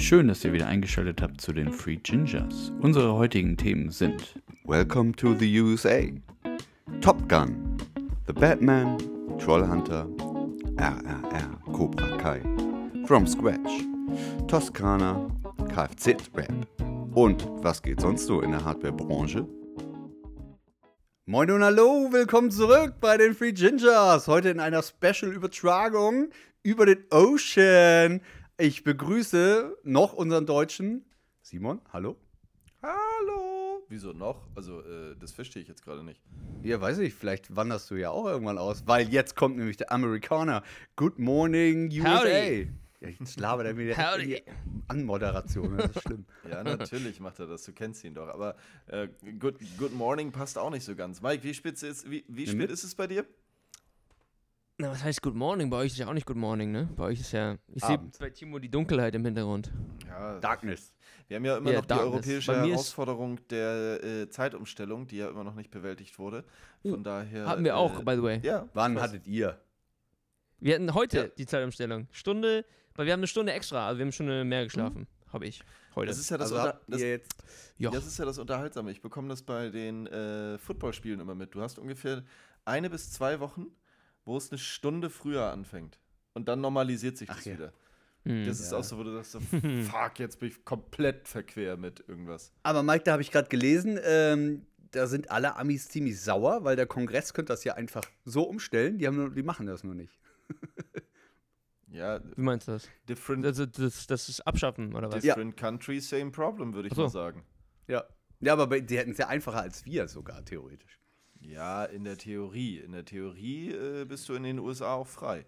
Schön, dass ihr wieder eingeschaltet habt zu den Free Gingers. Unsere heutigen Themen sind Welcome to the USA. Top Gun. The Batman. Trollhunter. RRR. Cobra Kai. From Scratch. Toskana. Kfz-Rap. Und was geht sonst so in der Hardware-Branche? Moin und hallo, willkommen zurück bei den Free Gingers. Heute in einer Special-Übertragung über den Ocean. Ich begrüße noch unseren Deutschen Simon. Hallo. Hallo! Wieso noch? Also, äh, das verstehe ich jetzt gerade nicht. Ja, weiß ich, vielleicht wanderst du ja auch irgendwann aus, weil jetzt kommt nämlich der Amerikaner. Good morning, USA. Howdy. Ja, jetzt labert er mir die Anmoderation. Das ist schlimm. Ja, natürlich macht er das, du kennst ihn doch. Aber äh, good, good Morning passt auch nicht so ganz. Mike, wie spät ist, wie, wie spät ist es bei dir? Na, was heißt Good Morning? Bei euch ist ja auch nicht Good Morning, ne? Bei euch ist ja. Ich sehe bei Timo die Dunkelheit im Hintergrund. Ja, Darkness. wir haben ja immer Ja, noch die Darkness. europäische mir ist- Herausforderung der äh, Zeitumstellung, die ja immer noch nicht bewältigt wurde. Von daher. Hatten wir auch, äh, by the way. Ja. Wann hattet ihr? Wir hatten heute Ja. die Zeitumstellung. Stunde, weil wir haben eine Stunde extra, also wir haben eine Stunde mehr geschlafen. Habe ich. Heute. Das ist ja das, also Unter- das. Das ist ja das Unterhaltsame. Ich bekomme das bei den äh, Footballspielen immer mit. Du hast ungefähr eine bis zwei Wochen, wo es eine Stunde früher anfängt. Und dann normalisiert sich Ach das ja. wieder. Hm. Das ist auch so, wo du sagst, so, fuck, jetzt bin ich komplett verquer mit irgendwas. Aber Mike, da habe ich gerade gelesen, ähm, da sind alle Amis ziemlich sauer, weil der Kongress könnte das ja einfach so umstellen. Die, haben nur, die machen das nur nicht. Ja, Wie meinst du das? different, Also das, das ist Abschaffen, oder was? Ja. different country, same problem, würde ich so. mal sagen. Ja. Ja, aber die hätten es ja einfacher als wir sogar, theoretisch. Ja, in der Theorie. In der Theorie äh, bist du in den USA auch frei.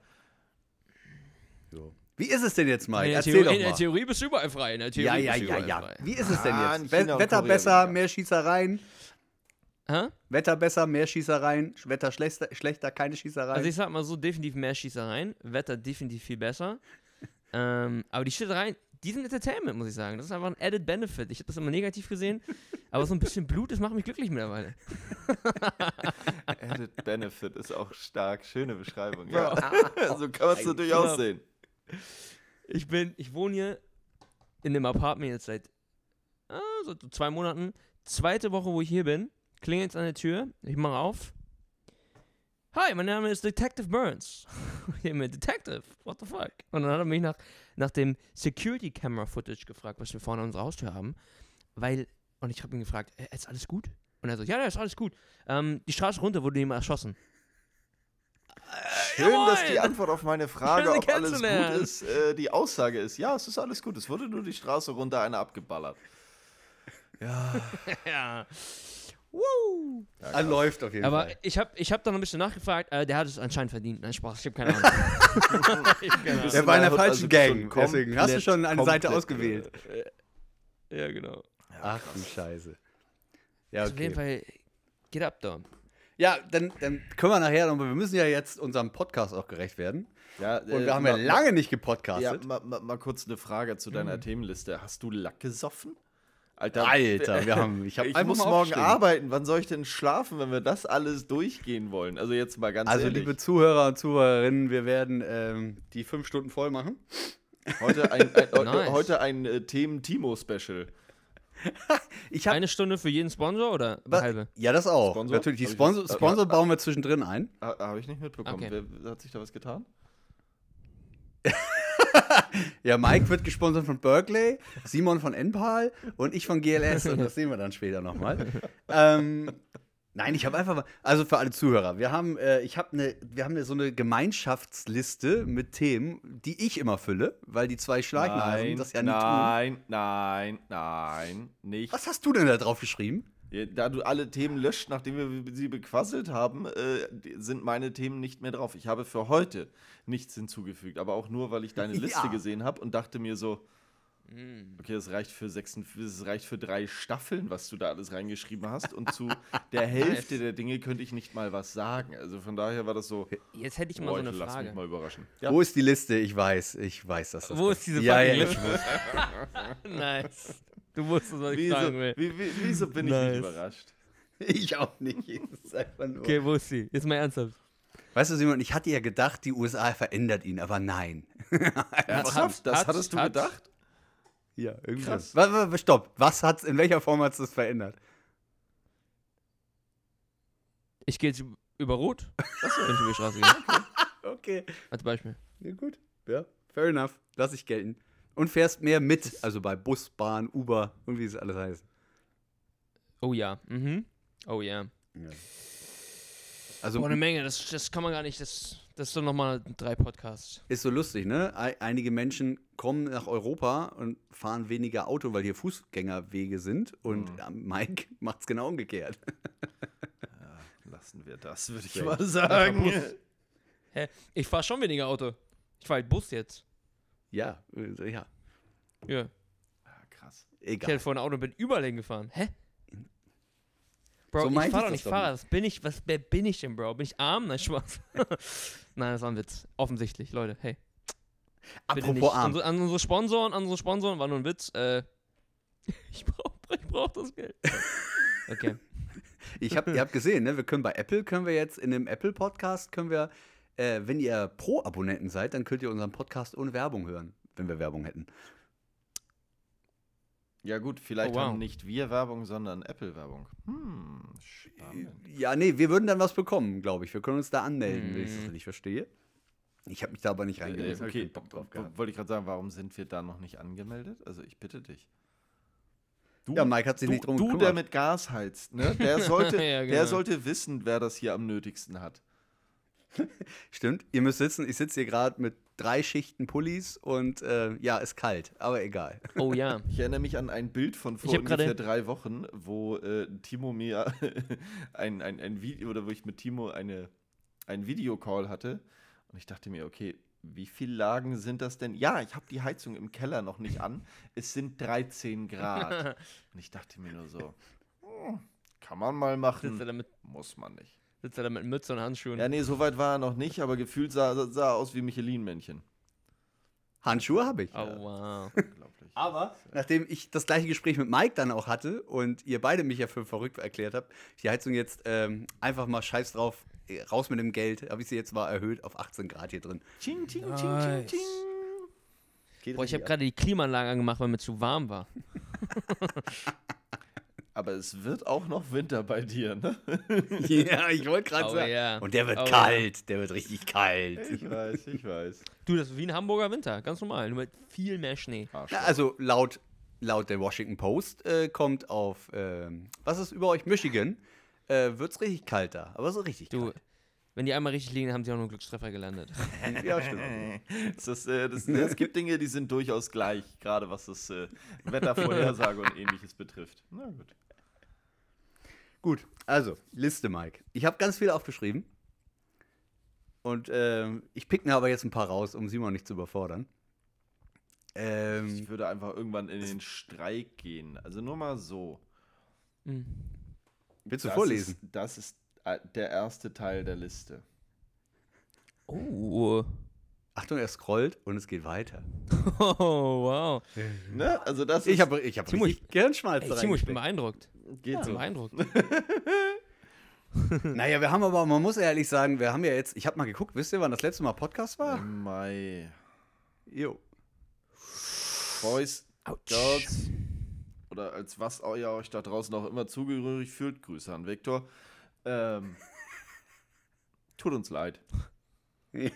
So. Wie ist es denn jetzt, Mike? in, der Erzähl Theorie, doch in der mal. Theorie bist du überall frei. In der Theorie Ja, ja, bist du ja, ja. frei. Wie ist es denn Ah, jetzt? und Wetter Korea besser, weniger. mehr Schießereien. Hä? Wetter besser, mehr Schießereien. Wetter schlechter, schlechter keine Schießereien. Also ich sag mal so, definitiv mehr Schießereien. Wetter definitiv viel besser. ähm, aber die Schießereien, die sind Entertainment, muss ich sagen. Das ist einfach ein added benefit. Ich habe das immer negativ gesehen, aber so ein bisschen Blut, das macht mich glücklich mittlerweile. Added Benefit ist auch stark. Schöne Beschreibung. Ja. so kann man es natürlich Knapp. aussehen. Ich bin, ich wohne hier in dem Apartment jetzt seit ah, so zwei Monaten. Zweite Woche, wo ich hier bin, klingelt es an der Tür. Ich mache auf. Hi, mein Name ist Detective Burns. Ich bin Detective, what the fuck? Und dann hat er mich nach, nach dem Security Camera Footage gefragt, was wir vorne an unserer Haustür haben. Weil, und ich habe ihn gefragt, äh, ist alles gut? Und er so, ja, ja, ist alles gut. Ähm, die Straße runter wurde jemand erschossen. Schön, dass Jawohl! die Antwort auf meine Frage, ob alles gut ist, äh, die Aussage ist, ja, es ist alles gut. Es wurde nur die Straße runter einer abgeballert. Ja. ja. Woo! Ah, läuft auf jeden Aber Fall. ich habe ich hab dann ein bisschen nachgefragt, äh, der hat es anscheinend verdient. Nein, Spaß, ich habe keine Ahnung. ich hab keine Ahnung. Der war in der Also falschen schon Gang. Deswegen hast du schon eine Seite ausgewählt. Ja, genau. Ach du Scheiße. Ja, Auf jeden okay. Fall, get up, da. Ja, dann, dann können wir nachher noch, wir müssen ja jetzt unserem Podcast auch gerecht werden. Ja, Und äh, wir haben ja lange nicht Ja, gepodcastet. mal, mal, mal kurz eine Frage zu Mhm. deiner Themenliste. Hast du Lack gesoffen? Alter, Alter, wir haben, ich habe ich muss morgen aufstehen. arbeiten. Wann soll ich denn schlafen, wenn wir das alles durchgehen wollen? Also jetzt mal ganz Also, ehrlich. liebe Zuhörer und Zuhörerinnen, wir werden ähm, die fünf Stunden voll machen. heute ein, ein, äh, Nice. heute ein äh, Themen-Timo-Special. Ich habe Eine Stunde für jeden Sponsor oder eine halbe? Ja, das auch. Sponsor? Natürlich, die Hab Sponsor, Sponsor bauen wir zwischendrin ein. Ha, Habe ich nicht mitbekommen. Okay. Wer, hat sich da was getan? Ja, Mike wird gesponsert von Berkeley, Simon von NPAL und ich von GLS und das sehen wir dann später nochmal. ähm, nein, ich habe einfach also für alle Zuhörer, wir haben, äh, ich habe eine, wir haben eine, so eine Gemeinschaftsliste mit Themen, die ich immer fülle, weil die zwei Schleichenhasen das ja nicht tun. nein, nein, nein, nicht. Was hast du denn da drauf geschrieben? Ja, Da du alle Themen löscht, nachdem wir sie bequasselt haben, äh, sind meine Themen nicht mehr drauf. Ich habe für heute nichts hinzugefügt, aber auch nur, weil ich deine Liste Ja. gesehen habe und dachte mir so, okay, das reicht für sechs, das reicht für drei Staffeln, was du da alles reingeschrieben hast und zu der Hälfte der Dinge könnte ich nicht mal was sagen. Also von daher war das so, Jetzt hätte ich mal boah, so eine lass mich Frage. mal überraschen. Ja. Wo ist die Liste? Ich weiß, ich weiß, dass das Wo ist diese ja, ja, Liste? nice. Du wusstest, was ich Wieso, fragen will. wie, wie, wieso bin ich Nice. nicht überrascht? Ich auch nicht. Das ist einfach nur. Okay, wo ist sie? Jetzt mal ernsthaft. Weißt du, Simon, ich hatte ja gedacht, die USA verändert ihn, aber nein. Ernsthaft? Das hat- hattest du hat- gedacht? Ja, irgendwie. Krass. Stopp. Was hat's, in welcher Form hat es das verändert? Ich gehe jetzt über Rot, wenn ich über die Straße gehe. Okay. Als Beispiel. Ja, gut. Ja, fair enough. Lass ich gelten. Und fährst mehr mit, also bei Bus, Bahn, Uber und wie es alles heißt. Oh ja. Mhm. Oh ja. Also Boah, eine Menge. Das, das kann man gar nicht. Das, das ist doch nochmal drei Podcasts. ist so lustig, ne? Ei- Einige Menschen kommen nach Europa und fahren weniger Auto, weil hier Fußgängerwege sind. Und Mhm. ja, Mike macht's genau umgekehrt. Lassen wir das, würde ich mal sagen. Hä? Ich fahre schon weniger Auto. Ich fahre halt Bus jetzt. Ja, äh, ja. Ja. Ah, krass. Ich Egal. hätte vorhin ein Auto und bin überall hingefahren. Hä? Bro, So ich fahr ich doch nicht Fahrrad. Was bin ich? Was wer bin ich denn, Bro? Bin ich arm? Nein, Spaß. Nein, das war ein Witz. Offensichtlich, Leute. Hey. Apropos arm. Unsere, an unsere Sponsoren, an unsere Sponsoren, war nur ein Witz. Äh, ich brauch, ich brauch das Geld. Okay. Ich hab, ihr habt gesehen, ne? Wir können bei Apple, können wir jetzt in dem Apple-Podcast, können wir, äh, wenn ihr Pro-Abonnenten seid, dann könnt ihr unseren Podcast ohne Werbung hören, wenn wir Werbung hätten. Ja gut, vielleicht Oh, wow. haben nicht wir Werbung, sondern Apple-Werbung. Hm, spannend. Ja, nee, wir würden dann was bekommen, glaube ich. Wir können uns da anmelden, wenn ich das richtig verstehe. Ich habe mich da aber nicht Äh, reingelesen. hab ich okay, Bock drauf gehabt. wollte ich gerade sagen, warum sind wir da noch nicht angemeldet? Also ich bitte dich. Du, Ja, Mike hat sich du, nicht drum du gekümmert. der mit Gas heizt, ne? Der sollte, Ja, der genau. sollte wissen, wer das hier am nötigsten hat. Stimmt, ihr müsst sitzen. Ich sitze hier gerade mit drei Schichten Pullis und äh, ja, ist kalt, aber egal. Oh ja. Ich erinnere mich an ein Bild von vor ungefähr drei Wochen, wo äh, Timo mir ein, ein, ein Video oder wo ich mit Timo eine, einen Videocall hatte und ich dachte mir, okay, wie viele Lagen sind das denn? Ja, ich habe die Heizung im Keller noch nicht an. Es sind 13 Grad. Und ich dachte mir nur so, hm, kann man mal machen, muss man nicht. Sitzt er da mit Mütze und Handschuhen? Ja, nee, so weit war er noch nicht, aber gefühlt sah, sah er aus wie Michelin-Männchen. Handschuhe habe ich. Oh wow. Unglaublich. Aber nachdem ich das gleiche Gespräch mit Mike dann auch hatte und ihr beide mich ja für verrückt erklärt habt, die Heizung jetzt ähm, einfach mal scheiß drauf, äh, raus mit dem Geld, habe ich sie jetzt mal erhöht auf 18 Grad hier drin. Ching, ching, ching, ching, Nice. ching. Geht Boah, ich habe ab. gerade die Klimaanlage angemacht, weil mir zu warm war. Aber es wird auch noch Winter bei dir, ne? ja, ich wollte gerade Oh sagen. ja. Und der wird Oh kalt, der wird richtig kalt. Ich weiß, ich weiß. Du, das ist wie ein Hamburger Winter, ganz normal, nur mit viel mehr Schnee. Na, also laut, laut der Washington Post äh, kommt auf, ähm, was ist über euch, Michigan, äh, wird es richtig kalt da. Aber so richtig Du, kalt. Wenn die einmal richtig liegen, haben sie auch nur einen Glückstreffer gelandet. Ja, stimmt. Das ist, äh, das, es gibt Dinge, die sind durchaus gleich, gerade was das äh, Wettervorhersage und ähnliches betrifft. Na gut. Gut, also, Liste, Mike. Ich habe ganz viel aufgeschrieben. Und ähm, ich pick mir aber jetzt ein paar raus, um Simon nicht zu überfordern. Ähm, Ich würde einfach irgendwann in den Streik gehen. Also nur mal so. Hm. willst du Das vorlesen? Ist, das ist der erste Teil der Liste. Oh. Achtung, er scrollt und es geht weiter. oh, wow. Ne? Also das Ich ist, habe ich hab Timo, richtig Gehirnschmalz Ey, Timo, ich bin beeindruckt. geht Ich bin so. beeindruckt. Naja, wir haben aber, man muss ehrlich sagen, wir haben ja jetzt, ich habe mal geguckt, wisst ihr, wann das letzte Mal Podcast war? Im Mai. Jo. Boys, Autsch. Girls oder als was ihr euch da draußen auch immer zugehörig fühlt, Grüße an Viktor. Ähm, tut uns leid. Wir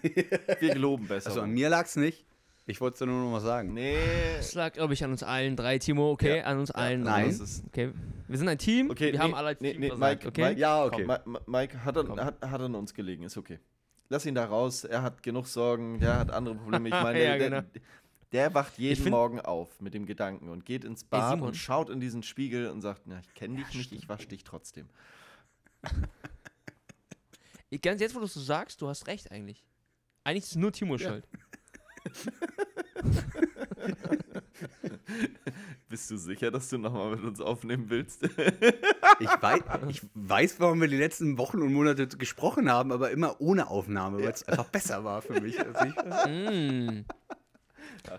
geloben besser. Also an mir lag es nicht. Ich wollte es dir nur noch mal sagen. Nee. Das lag, glaube ich, an uns allen drei, Timo, okay? Ja. An uns allen. Nein. Das ist, Okay, wir sind ein Team. okay, wir nee, haben alle als nee, Team nee, versagt, Mike, okay? Mike, Ja, okay. Komm, Mike hat an, hat, hat an uns gelegen, ist okay. Lass ihn da raus, er hat genug Sorgen, der hat andere Probleme. Ich meine, Ja, der, genau. der, der wacht jeden find- Morgen auf mit dem Gedanken und geht ins Bad Simon. und schaut in diesen Spiegel und sagt, na, ich kenne dich nicht, ich wasche dich trotzdem. Ich- Ganz jetzt, wo du es so sagst, du hast recht eigentlich. Eigentlich ist es nur Timo schuld. Bist du sicher, dass du nochmal mit uns aufnehmen willst? Ich weiß, ich weiß, warum wir die letzten Wochen und Monate gesprochen haben, aber immer ohne Aufnahme, weil es einfach besser war für mich. Ich, mm.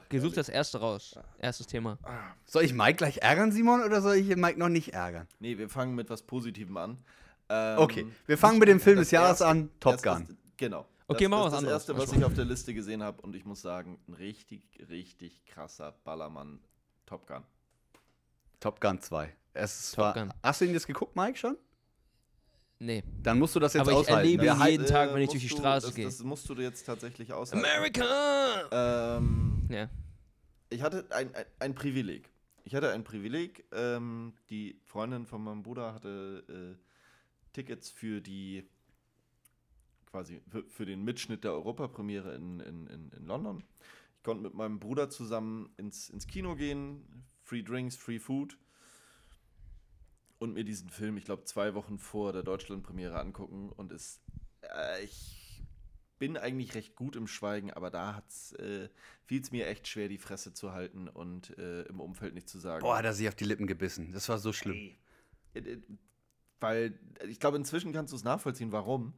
Gesucht das erste raus. Erstes Thema. soll ich Mike gleich ärgern, Simon, oder soll ich Mike noch nicht ärgern? nee, wir fangen mit was Positivem an. Ähm, Okay, wir fangen mit dem Film das des Jahres erste- an, Top das Gun. ist- Genau. Okay, das, mach das was ist anderes. Das erste, was ich auf der Liste gesehen habe und ich muss sagen, ein richtig, richtig krasser Ballermann Top Gun. Top Gun 2. Es Top war, Gun. Hast du ihn jetzt geguckt, Mike, schon? Nee. Dann musst du das jetzt Aber ich aushalten. erlebe Wir jeden halten- Tag, wenn ich musst durch die Straße das, gehe. Das musst du dir jetzt tatsächlich aushalten. America! Ähm, Ja. ich hatte ein, ein, ein Privileg. Ich hatte ein Privileg. Ähm, die Freundin von meinem Bruder hatte äh, Tickets für die quasi für, für den Mitschnitt der Europapremiere in, in, in, in London. Ich konnte mit meinem Bruder zusammen ins, ins Kino gehen, Free Drinks, Free Food und mir diesen Film, ich glaube, zwei Wochen vor der Deutschlandpremiere angucken. Und es, äh, ich bin eigentlich recht gut im Schweigen, aber da hat's, äh, fiel es mir echt schwer, die Fresse zu halten und äh, im Umfeld nicht zu sagen. Boah, hat er sich auf die Lippen gebissen. Das war so schlimm. Äh, Weil ich glaube, inzwischen kannst du es nachvollziehen, warum.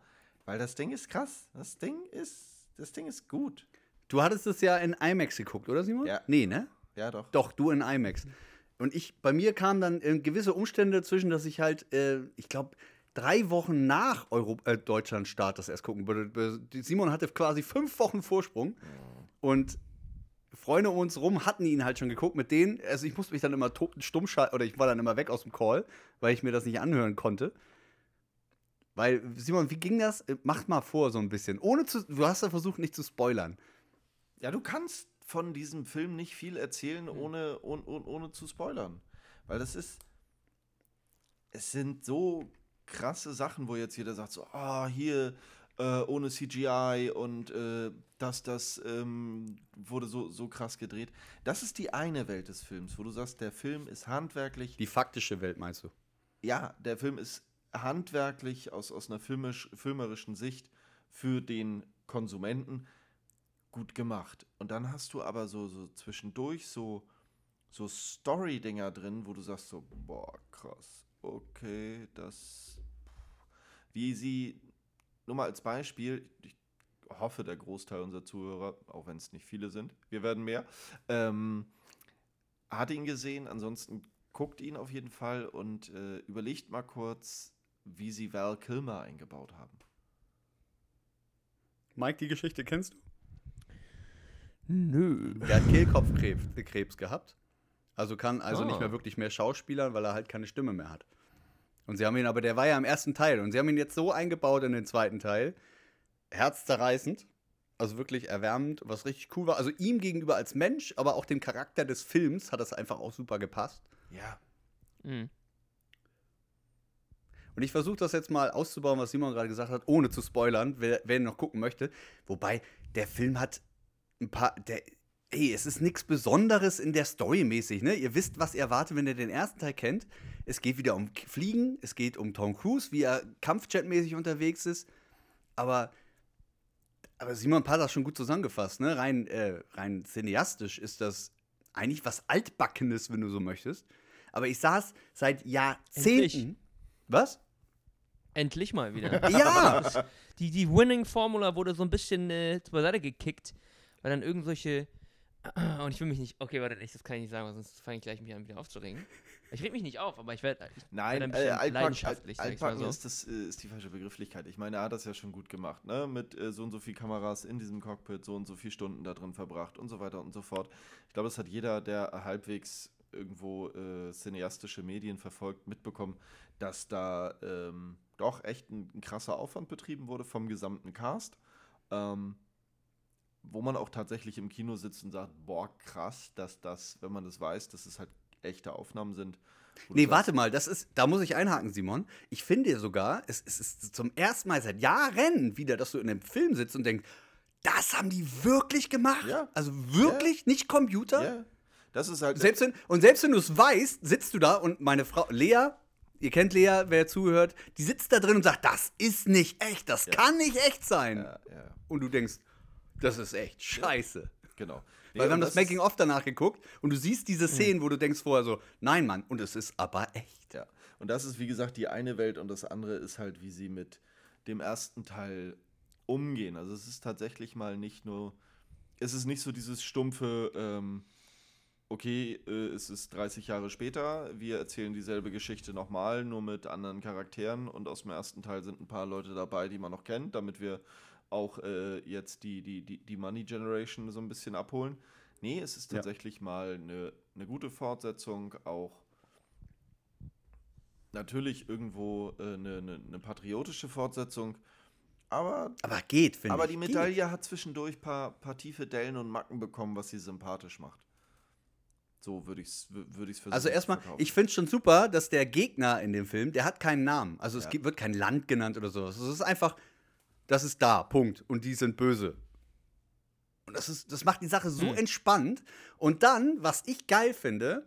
Weil das Ding ist krass. Das Ding ist, das Ding ist gut. Du hattest es ja in IMAX geguckt, oder Simon? Ja. Nee, ne? Ja, doch. Doch, du in IMAX. Und ich, bei mir kamen dann äh, gewisse Umstände dazwischen, dass ich halt, äh, ich glaube, drei Wochen nach Euro äh, Deutschland-Start das erst gucken würde. Simon hatte quasi fünf Wochen Vorsprung. Und Freunde um uns rum hatten ihn halt schon geguckt mit denen. Also ich musste mich dann immer stumm schalten, oder ich war dann immer weg aus dem Call, weil ich mir das nicht anhören konnte. Weil, Simon, wie ging das? Äh, Mach mal vor so ein bisschen. Ohne zu, du hast ja versucht, nicht zu spoilern. Ja, du kannst von diesem Film nicht viel erzählen, ohne, ohne, ohne, ohne zu spoilern. Weil das ist. Es sind so krasse Sachen, wo jetzt jeder sagt: so, ah, hier äh, ohne CGI und äh, das, das ähm, wurde so, so krass gedreht. Das ist die eine Welt des Films, wo du sagst, der Film ist handwerklich Die faktische Welt, meinst du? ja, der Film ist handwerklich aus, aus einer filmisch, filmerischen Sicht für den Konsumenten gut gemacht. Und dann hast du aber so, so zwischendurch so, so Story-Dinger drin, wo du sagst so, boah, krass, okay, das, wie sie, nur mal als Beispiel, ich hoffe, der Großteil unserer Zuhörer, auch wenn es nicht viele sind, wir werden mehr, ähm, hat ihn gesehen, ansonsten guckt ihn auf jeden Fall und äh, überlegt mal kurz, wie sie Val Kilmer eingebaut haben. Mike, die Geschichte kennst du? Nö. Der hat Kehlkopfkrebs Krebs gehabt. Also kann also Ah. nicht mehr wirklich mehr schauspielern, weil er halt keine Stimme mehr hat. Und sie haben ihn, aber der war ja im ersten Teil. Und sie haben ihn jetzt so eingebaut in den zweiten Teil. Herzzerreißend. Also wirklich erwärmend, was richtig cool war. Also ihm gegenüber als Mensch, aber auch dem Charakter des Films hat das einfach auch super gepasst. Ja. Mhm. Und ich versuche das jetzt mal auszubauen, was Simon gerade gesagt hat, ohne zu spoilern, wer, wer ihn noch gucken möchte. Wobei, der Film hat ein paar. Der, ey, es ist nichts Besonderes in der Story mäßig, ne? Ihr wisst, was ihr erwartet, wenn ihr den ersten Teil kennt. Es geht wieder um Fliegen, es geht um Tom Cruise, wie er Kampfjetmäßig unterwegs ist. Aber. Aber Simon Pass hat schon gut zusammengefasst, ne? Rein, äh, rein cineastisch ist das eigentlich was Altbackenes, wenn du so möchtest. Aber ich saß seit Jahrzehnten. Endlich. Was? Endlich mal wieder. Ja! Die, die Winning-Formula wurde so ein bisschen äh, zur Seite gekickt, weil dann irgendwelche. Und ich will mich nicht. Okay, warte, ich- das kann ich nicht sagen, sonst fange ich gleich mich an, wieder aufzuregen. Ich reg mich nicht auf, aber ich werde. Nein, ein äh, bisschen altback, leidenschaftlich, alt, altbacken so. ist, das, äh, ist die falsche Begrifflichkeit. Ich meine, er hat das ja schon gut gemacht, ne? Mit äh, so und so viel Kameras in diesem Cockpit, so und so viele Stunden da drin verbracht und so weiter und so fort. Ich glaube, das hat jeder, der halbwegs irgendwo äh, cineastische Medien verfolgt, mitbekommen, dass da ähm, doch echt ein, ein krasser Aufwand betrieben wurde vom gesamten Cast. Ähm, wo man auch tatsächlich im Kino sitzt und sagt, boah, krass, dass das, wenn man das weiß, dass es halt echte Aufnahmen sind. Nee, warte mal, das ist, da muss ich einhaken, Simon. Ich finde sogar, es, es ist zum ersten Mal seit Jahren wieder, dass du in einem Film sitzt und denkst, das haben die wirklich gemacht? Ja. Also wirklich, nicht Computer? Ja, das ist halt. Selbst wenn, und selbst wenn du es weißt, sitzt du da und meine Frau, Lea, ihr kennt Lea, wer zuhört, die sitzt da drin und sagt, das ist nicht echt, das kann nicht echt sein. ja, ja, Und du denkst, das ist echt scheiße. genau. Nee, Weil wir haben das ist- Making-of danach geguckt und du siehst diese Szenen, wo du denkst vorher so, nein, Mann, und es ist aber echt. Ja. Und das ist, wie gesagt, die eine Welt und das andere ist halt, wie sie mit dem ersten Teil umgehen. Also es ist tatsächlich mal nicht nur, es ist nicht so dieses stumpfe, ähm, okay, äh, es ist 30 Jahre später, wir erzählen dieselbe Geschichte nochmal, nur mit anderen Charakteren und aus dem ersten Teil sind ein paar Leute dabei, die man noch kennt, damit wir auch äh, jetzt die, die, die, die Money Generation so ein bisschen abholen. Nee, es ist Ja. tatsächlich mal eine, eine gute Fortsetzung, auch natürlich irgendwo äh, eine, eine, eine patriotische Fortsetzung, aber, Aber geht, finde ich. aber die Geht. Medaille hat zwischendurch ein paar, paar tiefe Dellen und Macken bekommen, was sie sympathisch macht. So würde ich es würd ich's versuchen. Also erstmal, ich finde schon super, dass der Gegner in dem Film, der hat keinen Namen. Also es Ja. gibt, wird kein Land genannt oder sowas. Es ist einfach, das ist da, Punkt. Und die sind böse. Und das, ist, das macht die Sache so Hm. entspannt. Und dann, was ich geil finde,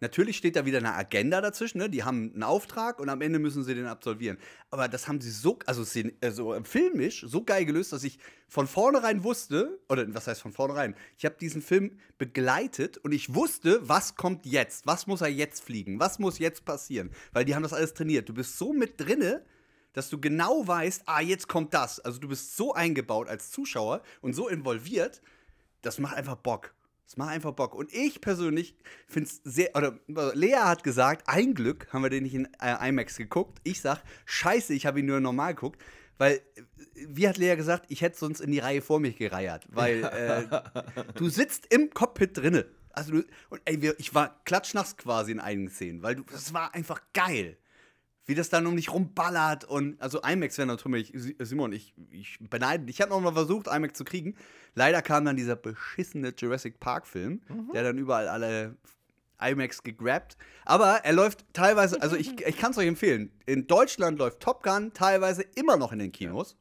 natürlich steht da wieder eine Agenda dazwischen. Ne? Die haben einen Auftrag und am Ende müssen sie den absolvieren. Aber das haben sie so, also also filmisch, so geil gelöst, dass ich von vornherein wusste, oder was heißt von vornherein? Ich habe diesen Film begleitet und ich wusste, was kommt jetzt? Was muss er jetzt fliegen? Was muss jetzt passieren? Weil die haben das alles trainiert. Du bist so mit drinne, dass du genau weißt, ah, jetzt kommt das. Also du bist so eingebaut als Zuschauer und so involviert, das macht einfach Bock. Das macht einfach Bock. Und ich persönlich finde es sehr, oder äh, Lea hat gesagt, ein Glück haben wir den nicht in äh, IMAX geguckt. Ich sag, scheiße, ich habe ihn nur normal geguckt. Weil, äh, wie hat Lea gesagt, ich hätte sonst in die Reihe vor mich gereiert. Weil äh, du sitzt im Cockpit drinne. Also du, und ey, wir, ich war klatschnass quasi in einigen Szenen, weil du, das war einfach geil wie das dann um dich rumballert und also IMAX wäre natürlich Simon, ich, ich beneide. Ich habe noch mal versucht IMAX zu kriegen. Leider kam dann dieser beschissene Jurassic Park Film, der dann überall alle IMAX gegrabt. Aber er läuft teilweise, also ich, ich kann es euch empfehlen. In Deutschland läuft Top Gun teilweise immer noch in den Kinos.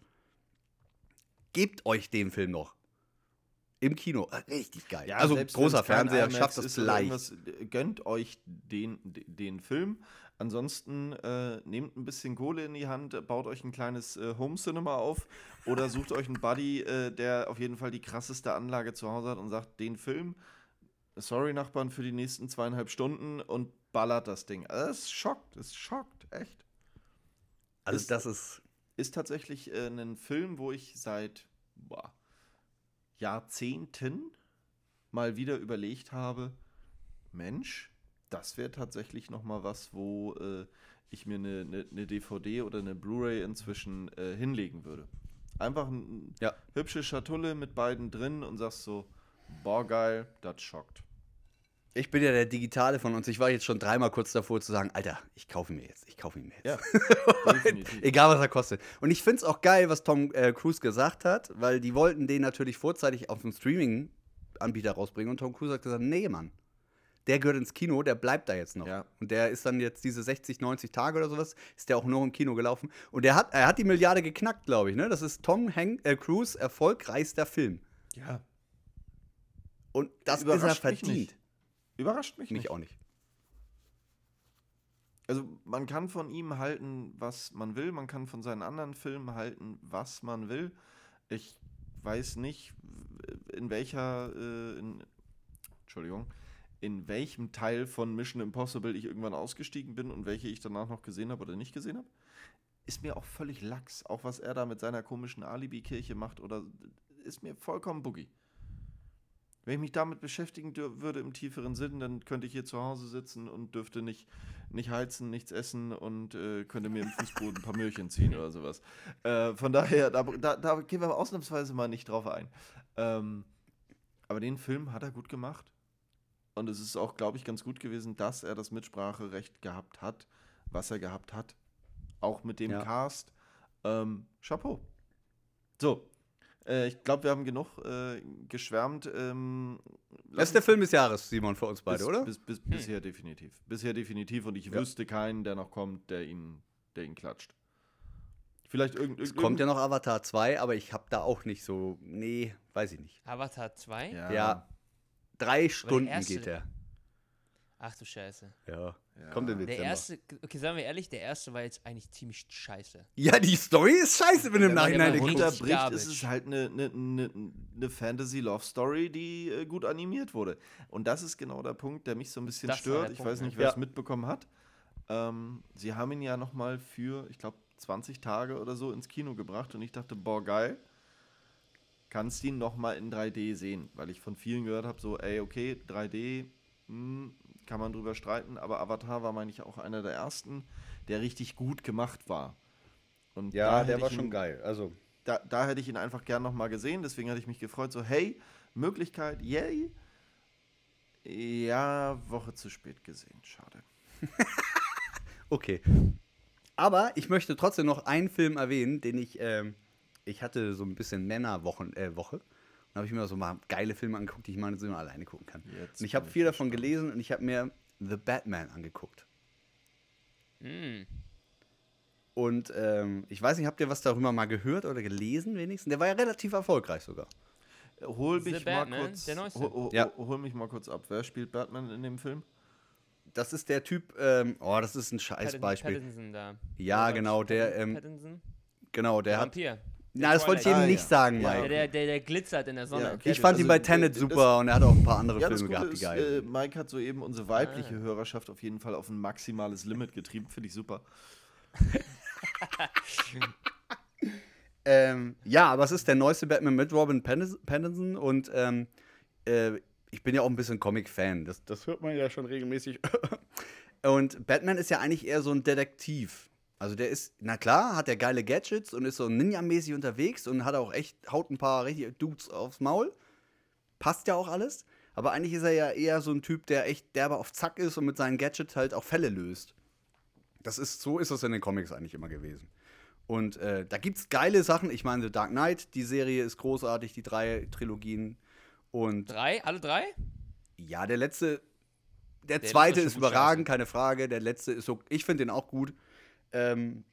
Gebt euch den Film noch. Im Kino. Richtig geil. also selbst großer Fernseher IMAX schafft das ist oder leicht. irgendwas, äh, Gönnt euch den, den Film. Ansonsten äh, nehmt ein bisschen Kohle in die Hand, baut euch ein kleines äh, Home Cinema auf oder sucht euch einen Buddy, äh, der auf jeden Fall die krasseste Anlage zu Hause hat und sagt, den Film, sorry Nachbarn, für die nächsten zweieinhalb Stunden und ballert das Ding. Also es schockt, es schockt, echt. Also ist- das ist Ist tatsächlich äh, ein Film, wo ich seit boah, Jahrzehnten mal wieder überlegt habe, Mensch, das wäre tatsächlich noch mal was, wo äh, ich mir eine ne, ne DVD oder eine Blu-ray inzwischen äh, hinlegen würde. Einfach eine Ja. hübsche Schatulle mit beiden drin und sagst so, boah geil, das schockt. Ich bin ja der Digitale von uns. Ich war jetzt schon dreimal kurz davor zu sagen, Alter, ich kaufe ihn mir jetzt. Ich kaufe ihn mir jetzt. Ja. Egal, was er kostet. Und ich finde es auch geil, was Tom äh, Cruise gesagt hat, weil die wollten den natürlich vorzeitig auf dem Streaming-Anbieter rausbringen. Und Tom Cruise hat gesagt, nee, Mann. Der gehört ins Kino, der bleibt da jetzt noch. Ja. Und der ist dann jetzt diese 60, 90 Tage oder sowas, ist der auch noch im Kino gelaufen. Und der hat, er hat die Milliarde geknackt, glaube ich. Ne? Das ist Tom Hank, äh, Cruise erfolgreichster Film. ja. Und das ist Überrascht er mich verdient. Überrascht mich, Mich nicht. auch nicht. Also man kann von ihm halten, was man will, man kann von seinen anderen Filmen halten, was man will. Ich weiß nicht, in welcher, äh, in, Entschuldigung, in welchem Teil von Mission Impossible ich irgendwann ausgestiegen bin und welche ich danach noch gesehen habe oder nicht gesehen habe. Ist mir auch völlig lax. Auch was er da mit seiner komischen Alibi-Kirche macht oder ist mir vollkommen boogie. Wenn ich mich damit beschäftigen würde im tieferen Sinn, dann könnte ich hier zu Hause sitzen und dürfte nicht, nicht heizen, nichts essen und äh, könnte mir im Fußboden ein paar Möhrchen ziehen oder sowas. Äh, von daher, da, da, da gehen wir ausnahmsweise mal nicht drauf ein. Ähm, aber den Film hat er gut gemacht. Und es ist auch, glaube ich, ganz gut gewesen, dass er das Mitspracherecht gehabt hat, was er gehabt hat. Auch mit dem Ja. Cast. Ähm, Chapeau. So. Äh, ich glaube, wir haben genug äh, geschwärmt. Ähm, Das ist der Film des Jahres, Simon, für uns beide, bis, oder? Bis, bis, bisher definitiv. Bisher definitiv. Und ich Ja. wüsste keinen, der noch kommt, der ihn, der ihn klatscht. Vielleicht irgend, Es irgend, kommt ja noch Avatar 2, aber ich habe da auch nicht so. Nee, weiß ich nicht. Avatar 2? Ja. Ja. Drei Stunden geht der. Ach du Scheiße. Ja. Ja. Kommt im Der Dezember. erste, okay, sagen wir ehrlich, der erste war jetzt eigentlich ziemlich scheiße. Ja, die Story ist scheiße, wenn du im Nachhinein ja runterbricht, ist es halt eine, eine, eine, eine Fantasy-Love-Story, die äh, gut animiert wurde. Und das ist genau der Punkt, der mich so ein bisschen Das stört. der Ich Punkt, weiß ne? nicht, wer Ja. es mitbekommen hat. Ähm, sie haben ihn ja noch mal für, ich glaube, 20 Tage oder so ins Kino gebracht und ich dachte, boah, geil. Kannst ihn noch mal in 3D sehen, weil ich von vielen gehört habe, so, ey, okay, 3D, hm, kann man drüber streiten, aber Avatar war, meine ich, auch einer der ersten, der richtig gut gemacht war. Und Ja, der war ich schon ihn- geil. Also, da, da hätte ich ihn einfach gern nochmal gesehen. Deswegen hatte ich mich gefreut, so, hey, Möglichkeit, yay. Ja, Woche zu spät gesehen. Schade. Okay. Aber ich möchte trotzdem noch einen Film erwähnen, den ich, ähm, ich hatte so ein bisschen Männerwochen, äh, Woche. Und habe ich mir so mal geile Filme angeguckt, die ich mal nur alleine gucken kann. Jetzt und ich habe viel davon gespannt. gelesen und ich habe mir The Batman angeguckt. Hm. Und ähm, ich weiß nicht, habt ihr was darüber mal gehört oder gelesen wenigstens? Der war ja relativ erfolgreich sogar. Hol The mich mal Batman, kurz. der neueste. Hol, hol, Ja. hol mich mal kurz ab. Wer spielt Batman in dem Film? Das ist der Typ, ähm, oh, das ist ein scheiß Pattin- Beispiel. Pattinson da. Ja, genau, der, ähm, Pattinson? Genau, der hat. Vampir. Na, das wollte ich eben Ah, nicht ja. sagen, Ja, Mike. Der, der, der, der glitzert in der Sonne. Ja, okay. Ich fand ihn Also, bei Tenet das- super und er hat auch ein paar andere Ja, das Filme Gute gehabt, die ist, geil äh, Mike hat soeben unsere weibliche Ah. Hörerschaft auf jeden Fall auf ein maximales Limit getrieben. Finde ich super. Ähm, ja, aber es ist der neueste Batman mit Robin Pattinson und ähm, äh, ich bin ja auch ein bisschen Comic-Fan. Das, das hört man ja schon regelmäßig. und Batman ist ja eigentlich eher so ein Detektiv. Also der ist, na klar, hat er geile Gadgets und ist so Ninja-mäßig unterwegs und hat auch echt, haut ein paar richtige Dudes aufs Maul. Passt ja auch alles. Aber eigentlich ist er ja eher so ein Typ, der echt derbe auf Zack ist und mit seinen Gadgets halt auch Fälle löst. Das ist, so ist das in den Comics eigentlich immer gewesen. Und äh, da gibt's geile Sachen. Ich meine, The Dark Knight, die Serie ist großartig, die drei Trilogien. Und Drei? Alle drei? ja, der letzte, der, letzte zweite ist ist überragend, keine Frage. Der letzte ist so, ich finde den auch gut. Ähm,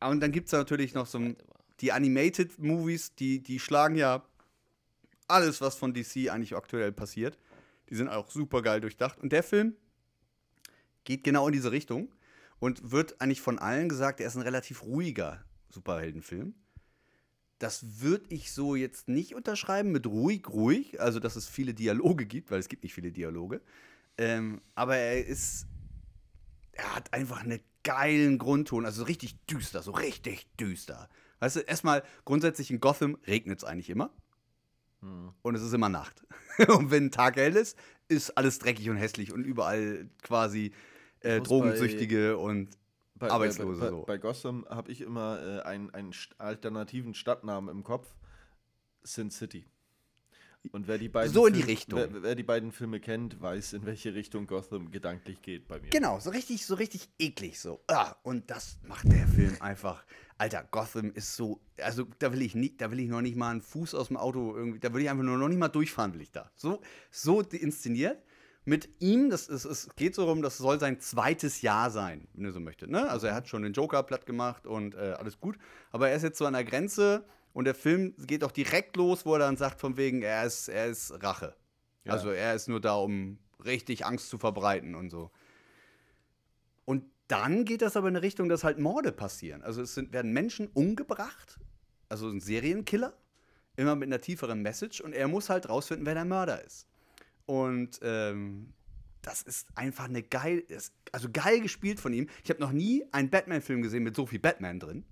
und dann gibt's da natürlich noch so ein, die Animated Movies, die, die schlagen ja alles, was von DC eigentlich aktuell passiert. Die sind auch super geil durchdacht. Und der Film geht genau in diese Richtung und wird eigentlich von allen gesagt, er ist ein relativ ruhiger Superheldenfilm. Das würde ich so jetzt nicht unterschreiben mit ruhig, ruhig. Also, dass es viele Dialoge gibt, weil es gibt nicht viele Dialoge. Ähm, aber er ist. Er hat einfach einen geilen Grundton, also so richtig düster, so richtig düster. Weißt du, erstmal grundsätzlich in Gotham regnet es eigentlich immer. Und es ist immer Nacht. und wenn Tag hell ist, ist alles dreckig und hässlich und überall quasi äh, Drogensüchtige und Bei, Arbeitslose bei, bei, so. bei Gotham habe ich immer äh, einen, einen alternativen Stadtnamen im Kopf. Sin City. Und wer die beiden So in die Filme- Richtung. Wer, wer die beiden Filme kennt, weiß, in welche Richtung Gotham gedanklich geht bei mir. Genau, so richtig, so richtig eklig so. Ah, und das macht der Film einfach. Alter, Gotham ist so, also da will ich nicht, da will ich noch nicht mal einen Fuß aus dem Auto irgendwie, da will ich einfach nur noch nicht mal durchfahren, will ich da. So, so inszeniert. Mit ihm, das ist, es geht so rum, das soll sein zweites Jahr sein, wenn ihr so möchtet. Ne? Also er hat schon den Joker platt gemacht und äh, alles gut. Aber er ist jetzt so an der Grenze und der Film geht auch direkt los, wo er dann sagt, von wegen, er ist, er ist Rache. Ja. Also er ist nur da, um richtig Angst zu verbreiten und so. Und dann geht das aber in eine Richtung, dass halt Morde passieren. Also es sind, werden Menschen umgebracht, also ein Serienkiller, immer mit einer tieferen Message und er muss halt rausfinden, wer der Mörder ist. Und ähm, das ist einfach eine geil, also geil gespielt von ihm. Ich habe noch nie einen Batman-Film gesehen mit so viel Batman drin.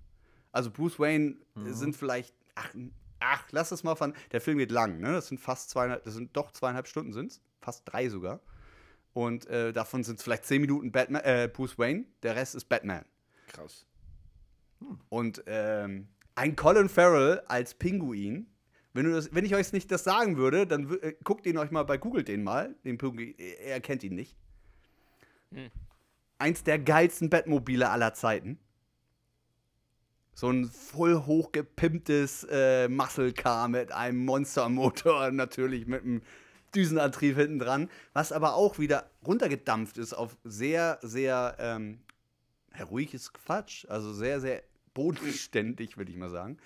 Also Bruce Wayne äh, sind vielleicht, ach, ach, lass es mal von, der Film geht lang, ne? Das sind fast zweieinhalb, das sind doch zweieinhalb Stunden sind's, fast drei sogar. Und äh, davon sind es vielleicht zehn Minuten Batman, äh, Bruce Wayne, der Rest ist Batman. Krass. Und ähm, ein Colin Farrell als Pinguin, wenn, du das, wenn ich euch nicht das sagen würde, dann äh, guckt ihn euch mal bei Google den mal, den Pinguin, er kennt ihn nicht. Hm. Eins der geilsten Batmobile aller Zeiten. So ein voll hochgepimptes äh, Muscle Car mit einem Monstermotor, natürlich mit einem Düsenantrieb hinten dran, was aber auch wieder runtergedampft ist auf sehr, sehr ähm, ja, ruhig ist Quatsch. Also sehr, sehr bodenständig, würde ich mal sagen.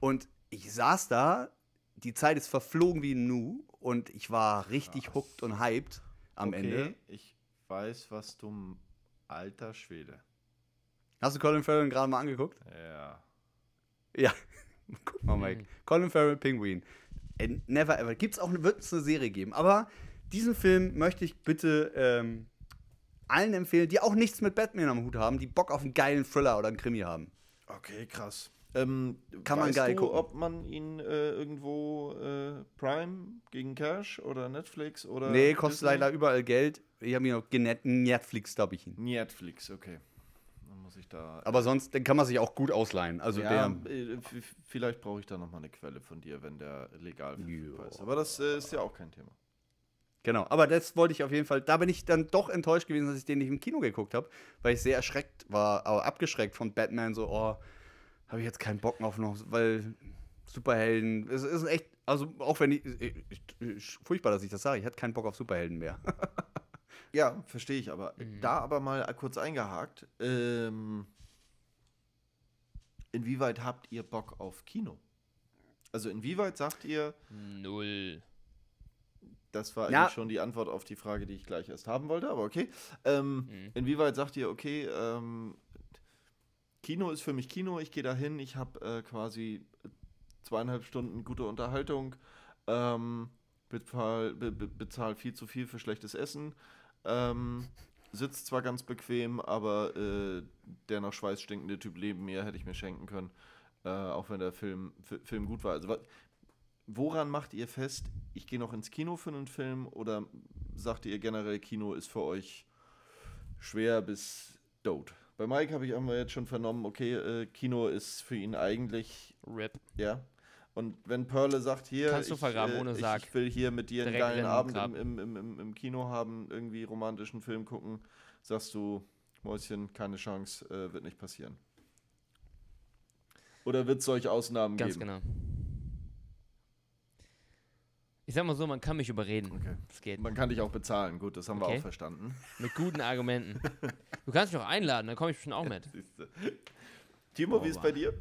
Und ich saß da, die Zeit ist verflogen wie ein Nu und ich war richtig hooked und hyped am okay, Ende. ich weiß, was du. Alter Schwede. Hast du Colin Farrell gerade mal angeguckt? Ja. Ja. Guck mal, Mike. Colin Farrell, Penguin. Äh, Never ever. Gibt's auch, wird es eine Serie geben. Aber diesen Film möchte ich bitte ähm, allen empfehlen, die auch nichts mit Batman am Hut haben, die Bock auf einen geilen Thriller oder einen Krimi haben. Okay, krass. Ähm, Kann man geil du, gucken. ob man ihn äh, irgendwo äh, Prime gegen Cash oder Netflix oder. nee, kostet Disney? leider überall Geld. Ich habe ihn auf genet- Netflix, glaube ich ihn. Netflix, okay. Muss ich da. Aber sonst, den kann man sich auch gut ausleihen. Also ja, der. äh, vielleicht brauche ich da noch mal eine Quelle von dir, wenn der legal verfügbar ist. Aber das äh, ist ja auch kein Thema. Genau, aber das wollte ich auf jeden Fall. Da bin ich dann doch enttäuscht gewesen, dass ich den nicht im Kino geguckt habe, weil ich sehr erschreckt war, aber abgeschreckt von Batman. So, oh, habe ich jetzt keinen Bock auf noch, weil Superhelden. Es ist echt, also auch wenn ich, ich, ich furchtbar, dass ich das sage, ich hatte keinen Bock auf Superhelden mehr. Ja, verstehe ich aber. Mhm. Da aber mal kurz eingehakt. Ähm, inwieweit habt ihr Bock auf Kino? Also inwieweit sagt ihr, Null. das war Ja. eigentlich schon die Antwort auf die Frage, die ich gleich erst haben wollte, aber okay. Ähm, Mhm. Inwieweit sagt ihr, okay, ähm, Kino ist für mich Kino, ich gehe da hin, ich habe äh, quasi zweieinhalb Stunden gute Unterhaltung, ähm, bezahl, be, be, bezahl viel zu viel für schlechtes Essen, ähm, sitzt zwar ganz bequem, aber äh, der nach Schweiß stinkende Typ neben mir hätte ich mir schenken können, äh, auch wenn der Film, Fi- Film gut war. Also woran macht ihr fest, ich gehe noch ins Kino für einen Film oder sagt ihr generell, Kino ist für euch schwer bis dope? Bei Mike habe ich wir jetzt schon vernommen, okay, äh, Kino ist für ihn eigentlich, Rip. ja. Und wenn Perle sagt, hier, Kannst du vergraben, ohne ich, Sarg. ich will hier mit dir einen geilen Abend im, im, im, im Kino haben, irgendwie romantischen Film gucken, sagst du, Mäuschen, keine Chance, äh, wird nicht passieren. Oder wird es solche Ausnahmen Ganz geben? genau. Ich sag mal so, man kann mich überreden. Okay. Es geht. Man kann dich auch bezahlen, gut, das haben wir Okay. auch verstanden. Mit guten Argumenten. Du kannst mich auch einladen, dann komme ich bestimmt auch mit. Timo, wie ist bei dir?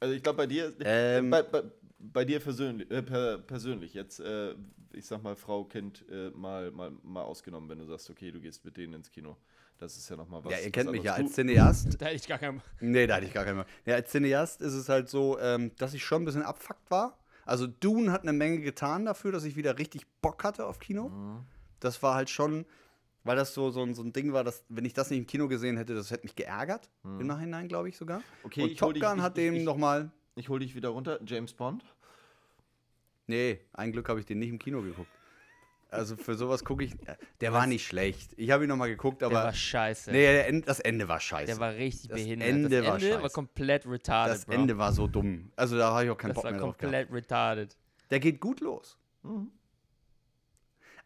Also ich glaube bei dir, Ähm. bei, bei, bei dir persönlich, äh, per, persönlich jetzt, äh, ich sag mal Frau, Kind, äh, mal, mal, mal ausgenommen, wenn du sagst, okay, du gehst mit denen ins Kino. Das ist ja nochmal was. ja, ihr kennt mich ja als Cineast. Da hätte ich gar keinen. Nee, da hatte ich gar keinen. Ja, als Cineast ist es halt so, ähm, dass ich schon ein bisschen abfuckt war. Also Dune hat eine Menge getan dafür, dass ich wieder richtig Bock hatte auf Kino. Das war halt schon, weil das so, so, ein- so ein Ding war, dass, wenn ich das nicht im Kino gesehen hätte, das hätte mich geärgert. Im Nachhinein, glaube ich sogar. Okay, Und Top Gun ich- hat ich- dem ich- nochmal. Ich hol dich wieder runter. James Bond. Nee, ein Glück habe ich den nicht im Kino geguckt. Also für sowas gucke ich. Der war nicht schlecht. Ich habe ihn nochmal geguckt, Der aber. war scheiße. nee, der End, das Ende war scheiße. Der war richtig Das behindert. Ende das war Ende war, scheiße. komplett retarded, das Bro. Ende war so dumm. Also da habe ich auch keinen das Bock war mehr drauf gehabt. komplett retarded. Der geht gut los. Mhm.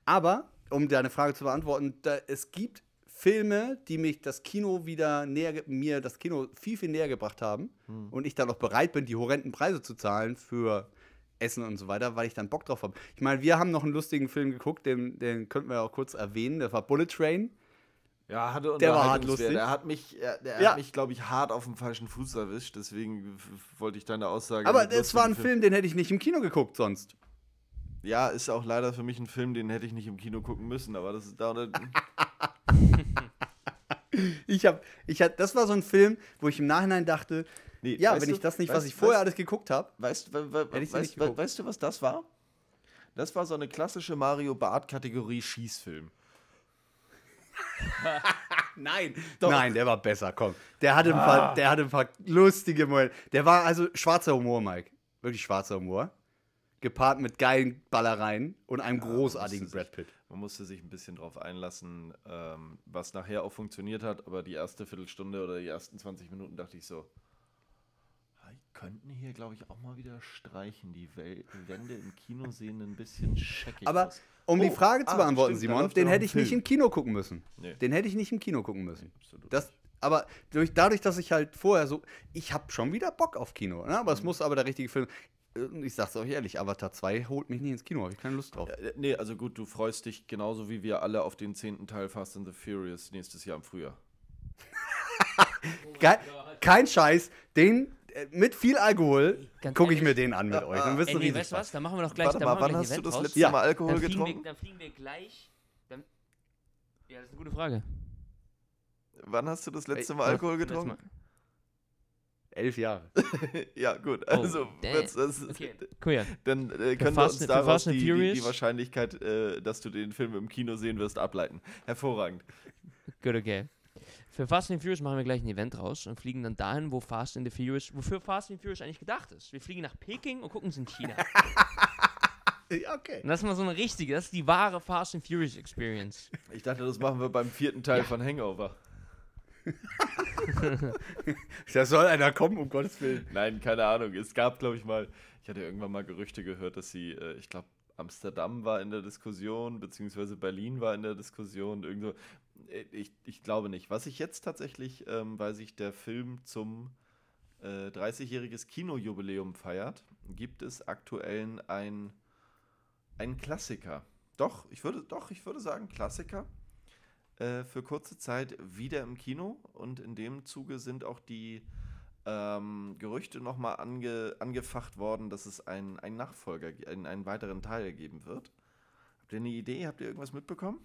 Aber, um deine Frage zu beantworten, da, es gibt Filme, die mich das Kino wieder näher, mir das Kino viel, viel näher gebracht haben Hm. und ich dann auch bereit bin, die horrenden Preise zu zahlen für Essen und so weiter, weil ich dann Bock drauf habe. Ich meine, wir haben noch einen lustigen Film geguckt, den, den könnten wir auch kurz erwähnen, das war Bullet Train. Ja, hatte Der war hart lustig. Der hat mich, der Ja. hat mich, glaube ich, hart auf dem falschen Fuß erwischt. Deswegen wollte ich deine Aussage. Aber es war ein lustigen Film, den hätte ich nicht im Kino geguckt sonst. Ja, ist auch leider für mich ein Film, den hätte ich nicht im Kino gucken müssen. Aber das ist da. Ich hab, ich hab, das war so ein Film, wo ich im Nachhinein dachte, Nee, ja, wenn du- ich das nicht, weißt- was ich vorher weißt- alles geguckt habe, Weißt, we, we, ich's weißt, we, weißt du, was das war? Das war so eine klassische Mario Bart-Kategorie Schießfilm. Nein, nein, der war besser, komm. Der hatte, ein paar, der hatte ein paar lustige Momente. Der war also schwarzer Humor, Mike. Wirklich schwarzer Humor. Gepaart mit geilen Ballereien und einem großartigen musste Brad Pitt. Man musste sich ein bisschen drauf einlassen, ähm, was nachher auch funktioniert hat. Aber die erste Viertelstunde oder die ersten 20 Minuten dachte ich so, "Ah, die könnten hier, glaube ich, auch mal wieder streichen. Die Wel Wände im Kino sehen ein bisschen scheckig Aber aus. um die Oh, Frage zu ah, beantworten, stimmt, Simon, den hätte ich nicht Film. im Kino gucken müssen. Nee. Den hätte ich nicht im Kino gucken müssen. Absolut Das, nicht. aber durch, dadurch, dass ich halt vorher so, ich habe schon wieder Bock auf Kino. Ne? Aber es muss aber der richtige Film. Äh, Ich sag's euch ehrlich, Avatar 2 holt mich nicht ins Kino, habe ich keine Lust drauf. Äh, Nee, also gut, du freust dich genauso wie wir alle auf den zehnten Teil Fast and the Furious nächstes Jahr im Frühjahr. Geil, kein Scheiß, den äh, mit viel Alkohol gucke ich mir den an mit euch. Dann wirst du nee, riesig weißt du was? Dann machen wir doch gleich. Warte mal, wann hast du das Event letzte Ja. Mal raus. Alkohol dann getrunken? wir, dann fliegen wir gleich. Dann, ja, das ist eine gute Frage. Wann hast du das letzte Mal Alkohol getrunken? Elf Jahre. ja, gut. Oh, Also, wird's- das ist- Okay, cool, ja. dann äh, können wir uns daraus die, die, die? Wahrscheinlichkeit, äh, dass du den Film im Kino sehen wirst, ableiten. Hervorragend. Gut, okay. Für Fast and Furious machen wir gleich ein Event raus und fliegen dann dahin, wo Fast and the Furious, wofür Fast and Furious eigentlich gedacht ist. Wir fliegen nach Peking und gucken es in China. Ja, okay. Und das ist mal so eine richtige, das ist die wahre Fast and Furious Experience. Ich dachte, das machen wir beim vierten Teil von Hangover. Da soll einer kommen, um Gottes Willen. Nein, keine Ahnung. Es gab, glaube ich, mal, ich hatte irgendwann mal Gerüchte gehört, dass sie, äh, ich glaube, Amsterdam war in der Diskussion, beziehungsweise Berlin war in der Diskussion. Irgendwo. Äh, Ich, ich glaube nicht. Was ich jetzt tatsächlich, ähm, weil sich der Film zum äh, 30-jähriges Kinojubiläum feiert, gibt es aktuell ein, einen Klassiker. Doch, ich würde, doch, ich würde sagen Klassiker. Äh, für kurze Zeit wieder im Kino und in dem Zuge sind auch die ähm, Gerüchte nochmal ange, angefacht worden, dass es einen, einen Nachfolger, ge- einen, einen weiteren Teil geben wird. Habt ihr eine Idee? Habt ihr irgendwas mitbekommen?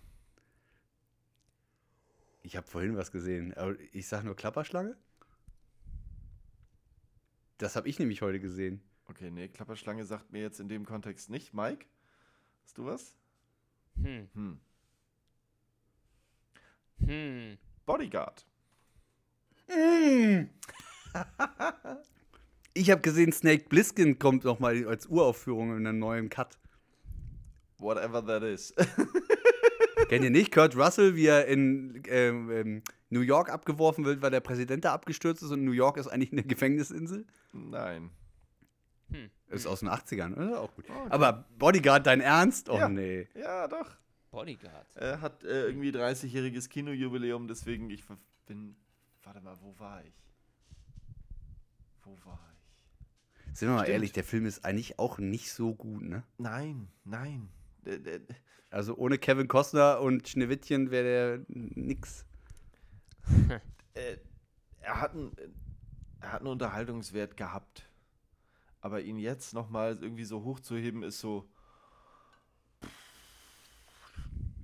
Ich habe vorhin was gesehen, aber ich sag nur Klapperschlange. Das habe ich nämlich heute gesehen. Okay, nee, Klapperschlange sagt mir jetzt in dem Kontext nicht. Mike, hast du was? Hm. Hm. Hm. Bodyguard. Ich habe gesehen, Snake Plissken kommt noch mal als Uraufführung in einem neuen Cut. Whatever that is. Kennt ihr nicht? Kurt Russell, wie er in ähm, ähm, New York abgeworfen wird, weil der Präsident da abgestürzt ist und New York ist eigentlich eine Gefängnisinsel? Nein. Hm. Ist aus den 80ern, oder? Auch gut. okay. Aber Bodyguard, dein Ernst? Oh Ja. nee. Ja, doch. Bodyguard. Er hat äh, irgendwie 30-jähriges Kinojubiläum, deswegen ich bin. Warte mal, wo war ich? Wo war ich? Sind wir mal Stimmt. ehrlich, der Film ist eigentlich auch nicht so gut, ne? Nein, nein. Äh, äh, Also ohne Kevin Costner und Schneewittchen wäre der nix. äh, er, hat einen, er hat einen Unterhaltungswert gehabt. Aber ihn jetzt nochmal irgendwie so hochzuheben, ist so.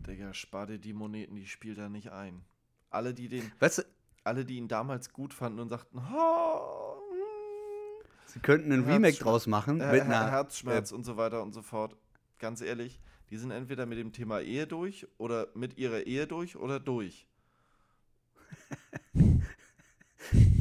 Digga, spar dir die Moneten, die spielt er nicht ein. Alle, die den, Weißt du, alle, die ihn damals gut fanden und sagten, oh, hm, sie könnten einen Remake draus machen äh, mit einer Herzschmerz und so weiter und so fort. Ganz ehrlich, die sind entweder mit dem Thema Ehe durch oder mit ihrer Ehe durch oder durch.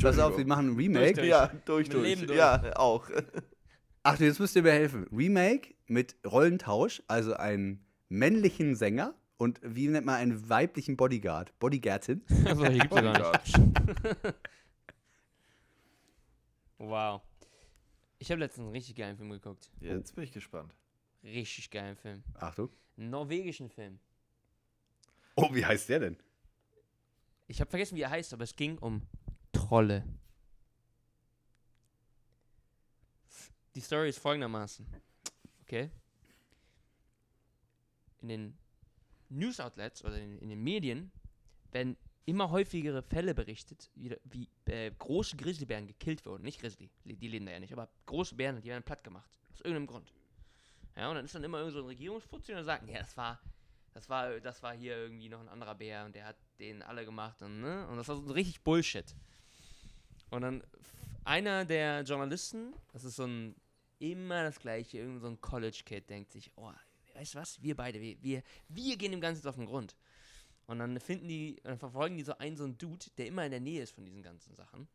Pass auf, sie machen ein Remake. Durch, Ja, durch, Mit durch. Leben durch. Ja, auch. Ach, jetzt müsst ihr mir helfen. Remake mit Rollentausch, also einen männlichen Sänger und wie nennt man einen weiblichen Bodyguard? Bodyguardin. Also, hier gibt's ja gar Bodyguard. nicht. wow. Ich habe letztens einen richtig geilen Film geguckt. Jetzt bin ich gespannt. Richtig geilen Film. Achtung. Einen norwegischen Film. Oh, wie heißt der denn? Ich habe vergessen, wie er heißt, aber es ging um Trolle. Die Story ist folgendermaßen. Okay? In den News-Outlets oder in, in den Medien werden immer häufigere Fälle berichtet, wie, wie äh, große Grizzlybären gekillt wurden. Nicht Grizzly, die leben da ja nicht, aber große Bären, die werden platt gemacht. Aus irgendeinem Grund. Ja, und dann ist dann immer irgend so ein Regierungsfuzzi und dann sagt, ja, das war, das war, das war hier irgendwie noch ein anderer Bär und der hat den alle gemacht und, ne? Und das war so richtig Bullshit. Und dann einer der Journalisten, das ist so ein immer das gleiche, irgend so ein College-Kid, denkt sich, oh, weißt du was, wir beide, wir, wir, wir gehen dem Ganzen jetzt auf den Grund. Und dann finden die, dann verfolgen die so einen, so einen Dude, der immer in der Nähe ist von diesen ganzen Sachen.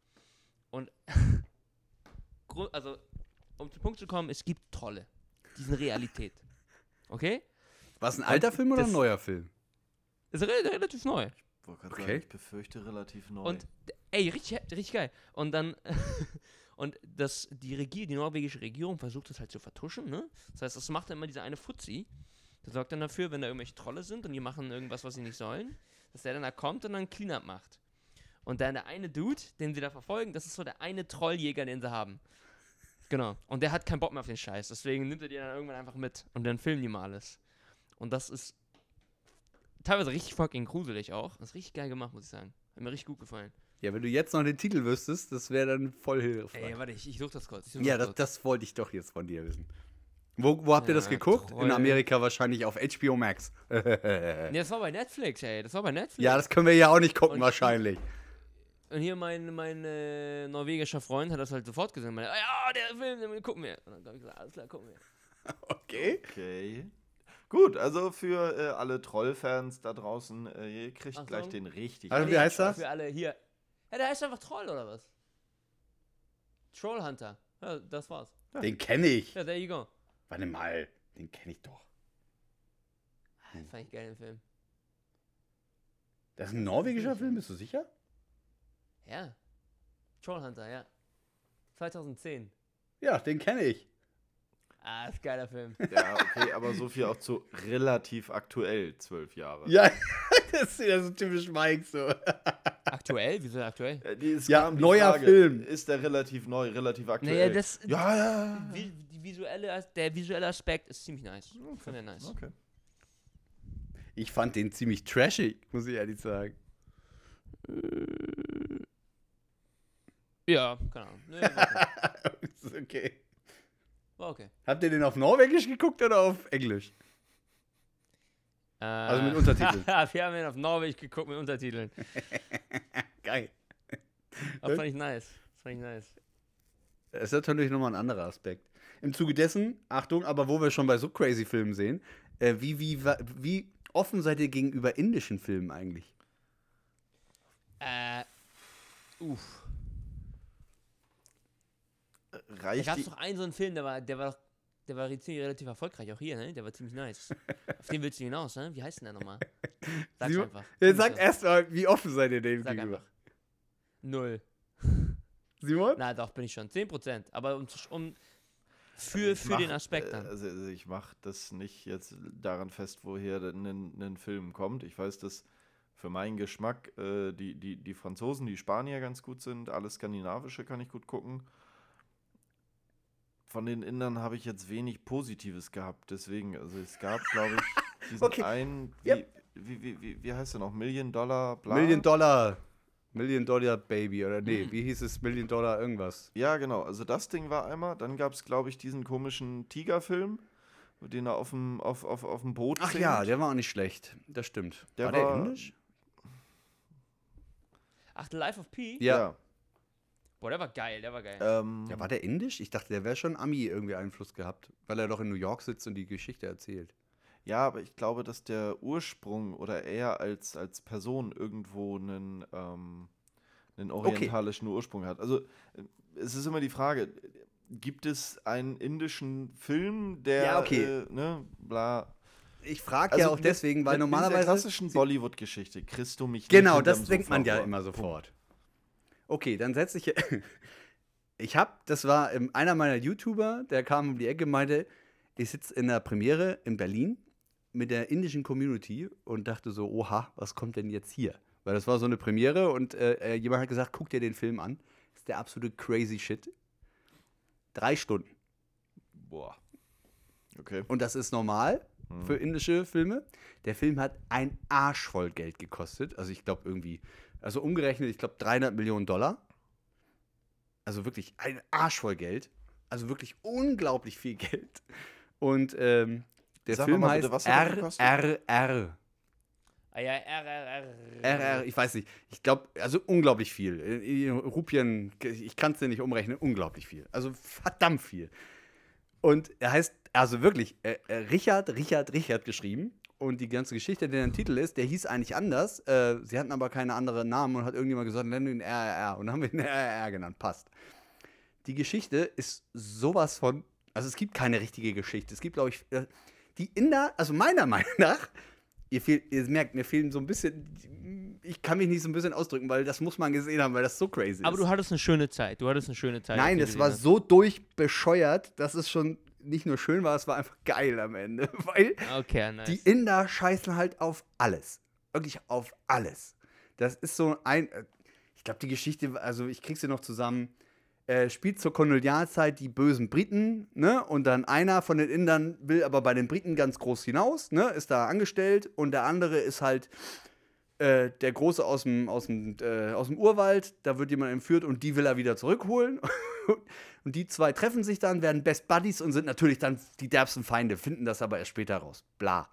Und, also, um zum Punkt zu kommen, es gibt Trolle. Die sind Realität. Okay? War es ein alter Film oder ein neuer Film? Ist re relativ neu. Gerade Okay. sagen, ich befürchte relativ neu. Und ey, richtig, richtig geil. Und dann und das die Regie, die norwegische Regierung versucht das halt zu vertuschen, ne? Das heißt, das macht dann immer dieser eine Fuzzi. Der sorgt dann dafür, wenn da irgendwelche Trolle sind und die machen irgendwas, was sie nicht sollen, dass der dann da kommt und dann Cleanup macht. Und dann der eine Dude, den sie da verfolgen, das ist so der eine Trolljäger, den sie haben. Genau. Und der hat keinen Bock mehr auf den Scheiß. Deswegen nimmt er die dann irgendwann einfach mit. Und dann filmen die mal alles. Und das ist teilweise richtig fucking gruselig auch. Das ist richtig geil gemacht, muss ich sagen. Hat mir richtig gut gefallen. Ja, wenn du jetzt noch den Titel wüsstest, das wäre dann voll hilfreich. Ey, warte, ich, ich such das kurz. Such ja, das, kurz. das wollte ich doch jetzt von dir wissen. Wo, wo habt ihr das Ja, geguckt? In toll. Amerika wahrscheinlich auf HBO Max. Nee, das war bei Netflix, ey. Das war bei Netflix. ja, das können wir ja auch nicht gucken, Und- wahrscheinlich. Und hier mein, mein äh, norwegischer Freund hat das halt sofort gesehen. Meinte, ja, der Film, den gucken wir. Und dann hab ich gesagt, alles klar, gucken wir. Okay. Okay. Gut, also für äh, alle Trollfans da draußen, äh, ihr kriegt Achtung. gleich den richtig. Also, wie heißt das? Für alle hier. Ja, der heißt einfach Troll, oder was? Trollhunter. Ja, das war's. Den kenne ich. Ja, there you go. Warte mal, den kenne ich doch. Das fand ich geil, den Film. Das ist ein norwegischer Film, bist du sicher? Ja. Trollhunter, ja. 2010. Ja, den kenne ich. Ah, ist ein geiler Film. Ja, okay, aber so viel auch zu relativ aktuell, zwölf Jahre. Ja, das ist ja so typisch Mike so. Aktuell? Wieso aktuell? Äh, die- Ja, die neuer Film. Ist der relativ neu, relativ aktuell? Naja, das, ja, ja. vi- die visuelle, der visuelle Aspekt ist ziemlich nice. Ich finde den nice. Okay. Ich fand den ziemlich trashig, muss ich ehrlich sagen. Ja, keine Ahnung. Nee, okay. okay. War okay. Habt ihr den auf Norwegisch geguckt oder auf Englisch? Also mit Untertiteln. Wir haben ihn auf Norwegen geguckt mit Untertiteln. Geil. Das fand ich nice. Das fand ich nice. Das ist natürlich nochmal ein anderer Aspekt. Im Zuge dessen, Achtung, aber wo wir schon bei so crazy Filmen sehen, äh, wie, wie, wie offen seid ihr gegenüber indischen Filmen eigentlich? Äh, uff. Da Reicht gab die, es doch einen so einen Film, der war, der war doch, der war relativ erfolgreich, auch hier, ne? Der war ziemlich nice. Auf den willst du hinaus, ne? Wie heißt denn der nochmal? Sag's einfach. Ja, sag erstmal, wie offen seid ihr dem Sag gegenüber? einfach. Null. Simon? Na doch, bin ich schon. 10%. Aber um, um für, Ich für mach, den Aspekt äh, dann. Also, also ich mache das nicht jetzt daran fest, woher ein Film kommt. Ich weiß, dass für meinen Geschmack äh, die, die, die Franzosen, die Spanier ganz gut sind. Alles Skandinavische kann ich gut gucken. Von den Indern habe ich jetzt wenig Positives gehabt. Deswegen, also es gab, glaube ich, diesen Okay. einen, wie, Ja. wie, wie, wie, wie heißt der noch? Million Dollar, bla. Million Dollar. Million Dollar Baby oder nee, Mhm. wie hieß es? Million Dollar irgendwas. Ja, genau. Also das Ding war einmal. Dann gab es, glaube ich, diesen komischen Tigerfilm, den er auf dem, auf, auf, auf dem Boot Ach singt. ja, der war auch nicht schlecht. Das stimmt. Der war der war- indisch? Ach, The Life of Pi? Ja. Boah, der war geil, der war geil. Ähm, Ja, war der indisch? Ich dachte, der wäre schon Ami irgendwie Einfluss gehabt, weil er doch in New York sitzt und die Geschichte erzählt. ja, aber ich glaube, dass der Ursprung oder er als, als Person irgendwo einen, ähm, einen orientalischen Ursprung hat. Also äh, es ist immer die Frage, gibt es einen indischen Film, der, Ja, okay. äh, ne, bla. Ich frage Also ja auch deswegen, weil normalerweise. der klassischen Bollywood-Geschichte kriegst du mich Genau, nicht das denkt man ja vor. immer Punkt. sofort. Okay, dann setze ich. Ich habe, das war ähm, einer meiner YouTuber, der kam um die Ecke und meinte, ich sitze in der Premiere in Berlin mit der indischen Community und dachte so, oha, was kommt denn jetzt hier? Weil das war so eine Premiere und äh, äh, jemand hat gesagt, guck dir den Film an. Das ist der absolute crazy shit. Drei Stunden. Boah. Okay. Und das ist normal Hm. für indische Filme. Der Film hat ein Arsch voll Geld gekostet. Also ich glaube irgendwie, also umgerechnet, ich glaube 300 Millionen Dollar. Also wirklich ein Arsch voll Geld. Also wirklich unglaublich viel Geld. Und ähm, der Sag Film mal heißt? RRR. ah ja, RRR. RR, ich weiß nicht. Ich glaube, also unglaublich viel. In in Rupien, ich kann es dir nicht umrechnen, unglaublich viel. Also verdammt viel. Und er heißt, also wirklich, äh, äh, Richard, Richard, Richard geschrieben. Und die ganze Geschichte, der ein Titel ist, der hieß eigentlich anders. Äh, sie hatten aber keine anderen Namen und hat irgendjemand gesagt, nennen wir ihn RRR. Und dann haben wir ihn RRR genannt. Passt. Die Geschichte ist sowas von. Also es gibt keine richtige Geschichte. Es gibt, glaube ich, äh, die Inder, also meiner Meinung nach, ihr, fehl, ihr merkt, mir fehlen so ein bisschen. Ich kann mich nicht so ein bisschen ausdrücken, weil das muss man gesehen haben, weil das so crazy ist. Aber du hattest eine schöne Zeit. Du hattest eine schöne Zeit. Nein, du war gesehen so durchbescheuert, dass es schon nicht nur schön war, es war einfach geil am Ende. Weil. Okay, nice. die Inder scheißen halt auf alles. Wirklich auf alles. Das ist so ein. äh, Ich glaube, die Geschichte, also ich krieg sie noch zusammen. Äh, spielt zur Kolonialzeit die bösen Briten, ne? Und dann einer von den Indern will aber bei den Briten ganz groß hinaus, ne? Ist da angestellt und der andere ist halt äh, der Große aus dem, aus, dem, äh, aus dem Urwald, da wird jemand entführt und die will er wieder zurückholen. und die zwei treffen sich dann, werden Best Buddies und sind natürlich dann die derbsten Feinde, finden das aber erst später raus. Bla.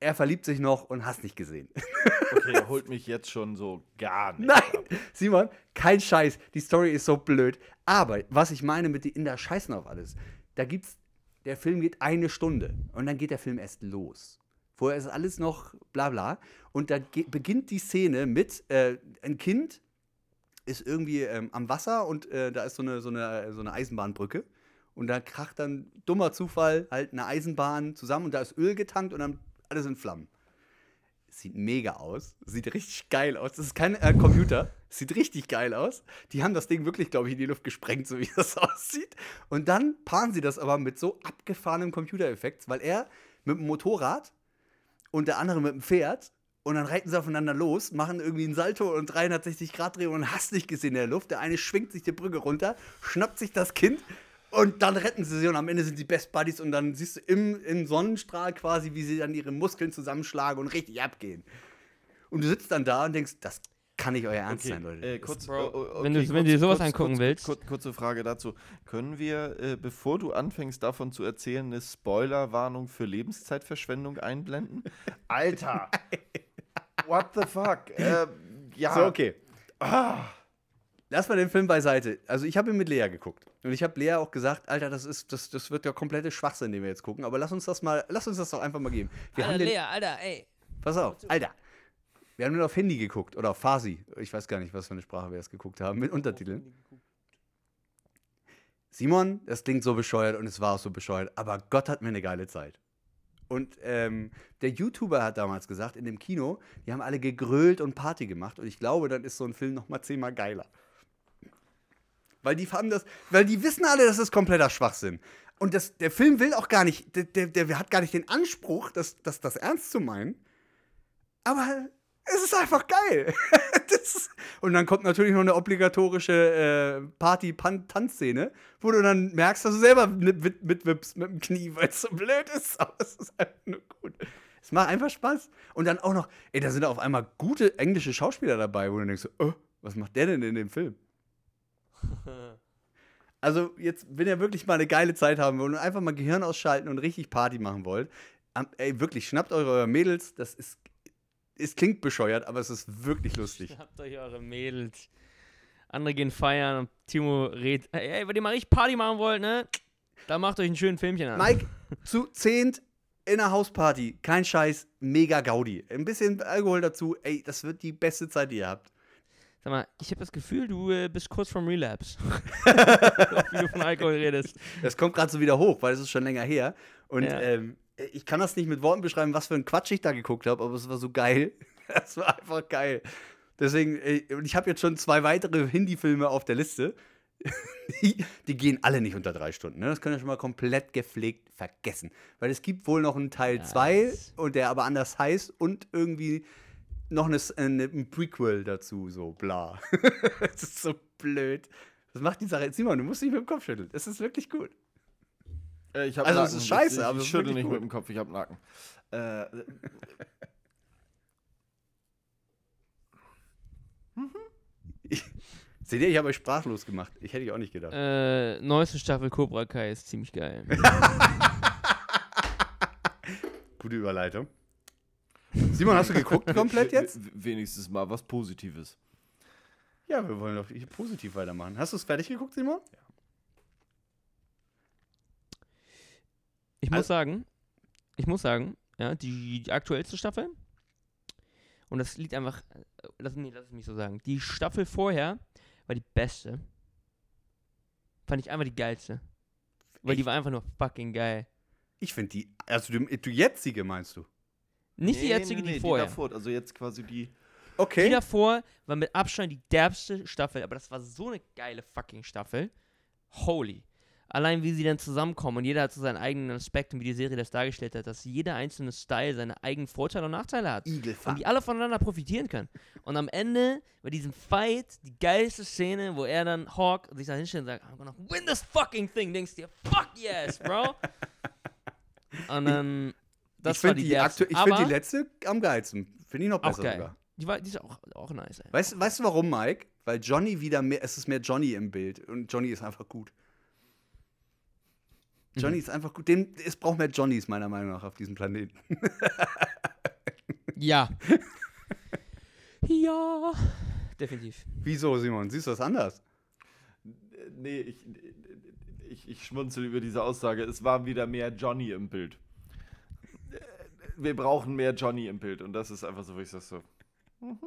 Er verliebt sich noch und hast nicht gesehen. Okay, er holt mich jetzt schon so gar nicht. Nein, ab. Simon, kein Scheiß. Die Story ist so blöd. Aber was ich meine mit den Inder scheißen auf alles, da gibt's, der Film geht eine Stunde und dann geht der Film erst los. Vorher ist alles noch bla bla. Und da beginnt die Szene mit äh, ein Kind ist irgendwie ähm, am Wasser und äh, da ist so eine, so, eine, so eine Eisenbahnbrücke. Und da kracht dann, dummer Zufall, halt eine Eisenbahn zusammen und da ist Öl getankt und dann alles in Flammen. Sieht mega aus. Sieht richtig geil aus. Das ist kein äh, Computer. Sieht richtig geil aus. Die haben das Ding wirklich, glaube ich, in die Luft gesprengt, so wie das aussieht. Und dann paaren sie das aber mit so abgefahrenem Computereffekt, weil er mit dem Motorrad und der andere mit dem Pferd und dann reiten sie aufeinander los, machen irgendwie einen Salto und 360 Grad Drehung und hast nicht gesehen in der Luft. Der eine schwingt sich die Brücke runter, schnappt sich das Kind und dann retten sie sie und am Ende sind sie Best Buddies und dann siehst du im, im Sonnenstrahl quasi, wie sie dann ihre Muskeln zusammenschlagen und richtig abgehen. Und du sitzt dann da und denkst, das kann nicht euer Ernst sein, Leute. Äh, kurz, Bro, oh, wenn du- okay, wenn du dir sowas angucken kurz, willst. Kurz, kurze Frage dazu. Können wir, äh, bevor du anfängst davon zu erzählen, eine Spoilerwarnung für Lebenszeitverschwendung einblenden? Alter! What the fuck? Äh, ja. So, okay. Lass mal den Film beiseite. Also, ich habe ihn mit Lea geguckt. Und ich habe Lea auch gesagt, Alter, das ist, das, das wird der komplette Schwachsinn, den wir jetzt gucken. Aber lass uns das mal, lass uns das doch einfach mal geben. Wir haben Alter, den, Lea, Alter, ey. Pass auf, Alter. Wir haben den auf Handy geguckt oder auf Farsi. Ich weiß gar nicht, was für eine Sprache wir jetzt geguckt haben, mit Untertiteln. Simon, das klingt so bescheuert und es war auch so bescheuert, aber Gott hat mir eine geile Zeit. Und ähm, der YouTuber hat damals gesagt, in dem Kino, die haben alle gegrölt und Party gemacht und ich glaube, dann ist so ein Film noch mal zehnmal geiler. Weil die haben das, weil die wissen alle, das ist kompletter Schwachsinn. Und das, der Film will auch gar nicht, der, der, der hat gar nicht den Anspruch, das, das, das ernst zu meinen. Aber es ist einfach geil. ist, und dann kommt natürlich noch eine obligatorische äh, Party-Tanzszene, wo du dann merkst, dass du selber mit, mit, mitwippst mit dem Knie, weil es so blöd ist. Aber es ist einfach nur gut. Es macht einfach Spaß. Und dann auch noch, ey, da sind auf einmal gute englische Schauspieler dabei, wo du denkst, oh, was macht der denn in dem Film? Also, jetzt, wenn ihr wirklich mal eine geile Zeit haben wollt und einfach mal Gehirn ausschalten und richtig Party machen wollt, ey, wirklich, schnappt eure Mädels, das ist, es klingt bescheuert, aber es ist wirklich lustig. Habt euch eure Mädels. Andere gehen feiern und Timo redet. Ey, wenn ihr mal richtig Party machen wollt, ne? Dann macht euch ein schönes Filmchen an. Mike, zu zehnt in einer Hausparty, kein Scheiß, mega Gaudi. Ein bisschen Alkohol dazu, ey, das wird die beste Zeit, die ihr habt. Sag mal, ich habe das Gefühl, du äh, bist kurz vorm Relapse. Wie du von Alkohol redest. Das kommt gerade so wieder hoch, weil es ist schon länger her. Und Ja. ähm, ich kann das nicht mit Worten beschreiben, was für ein Quatsch ich da geguckt habe, aber es war so geil. Es war einfach geil. Deswegen, äh, und ich habe jetzt schon zwei weitere Hindi-Filme auf der Liste. Die, die gehen alle nicht unter drei Stunden. Ne? Das könnt ihr schon mal komplett gepflegt vergessen. Weil es gibt wohl noch einen Teil 2 Nice. und der aber anders heißt und irgendwie noch eine, eine, ein Prequel dazu, so bla. das ist so blöd. Das macht die Sache. Simon, du musst nicht mit dem Kopf schütteln. Es ist wirklich gut. Äh, ich hab Also, es Nacken. ist scheiße, ich, aber es ich schüttel nicht gut. mit dem Kopf, ich hab Nacken. Äh, Seht ihr, ich habe euch sprachlos gemacht. Ich hätte ich auch nicht gedacht. Äh, neueste Staffel Cobra Kai ist ziemlich geil. Gute Überleitung. Simon, hast du geguckt komplett jetzt? Wenigstens mal was Positives. Ja, wir wollen doch positiv weitermachen. Hast du es fertig geguckt, Simon? Ich Also- muss sagen, ich muss sagen, ja, die, die aktuellste Staffel, und das liegt einfach, äh, lass, nee, lass es mich so sagen, die Staffel vorher war die beste. Fand ich einfach die geilste. Weil die Echt? war einfach nur fucking geil. Ich finde die, also du, du jetzige meinst du? Nicht die Nee, jetzige, nee, nee, die vorher. Die davor, also jetzt quasi die. Die Okay. davor war mit Abstand die derbste Staffel, aber das war so eine geile fucking Staffel. Holy. Allein wie sie dann zusammenkommen und jeder hat so seinen eigenen Aspekt und wie die Serie das dargestellt hat, dass jeder einzelne Style seine eigenen Vorteile und Nachteile hat. Und Igelfang. die alle voneinander profitieren können. Und am Ende, bei diesem Fight, die geilste Szene, wo er dann Hawk sich da hinstellt und sagt, I'm gonna win this fucking thing, denkst du dir, fuck yes, bro. und dann, das ich war finde die, die, aktu- ich find Aber die letzte am geilsten. Finde ich noch auch besser geil. sogar. Die, war, die ist auch, auch nice, ey. Weißt, weißt du warum, Mike? Weil Johnny wieder mehr, es ist mehr Johnny im Bild und Johnny ist einfach gut. Johnny ist einfach gut. Den, es braucht mehr Johnnys, meiner Meinung nach, auf diesem Planeten. Ja. ja. Definitiv. Wieso, Simon? Siehst du das anders? Nee, ich, ich, ich schmunzel über diese Aussage. Es war wieder mehr Johnny im Bild. Wir brauchen mehr Johnny im Bild. Und das ist einfach so, wo ich sag so. mhm,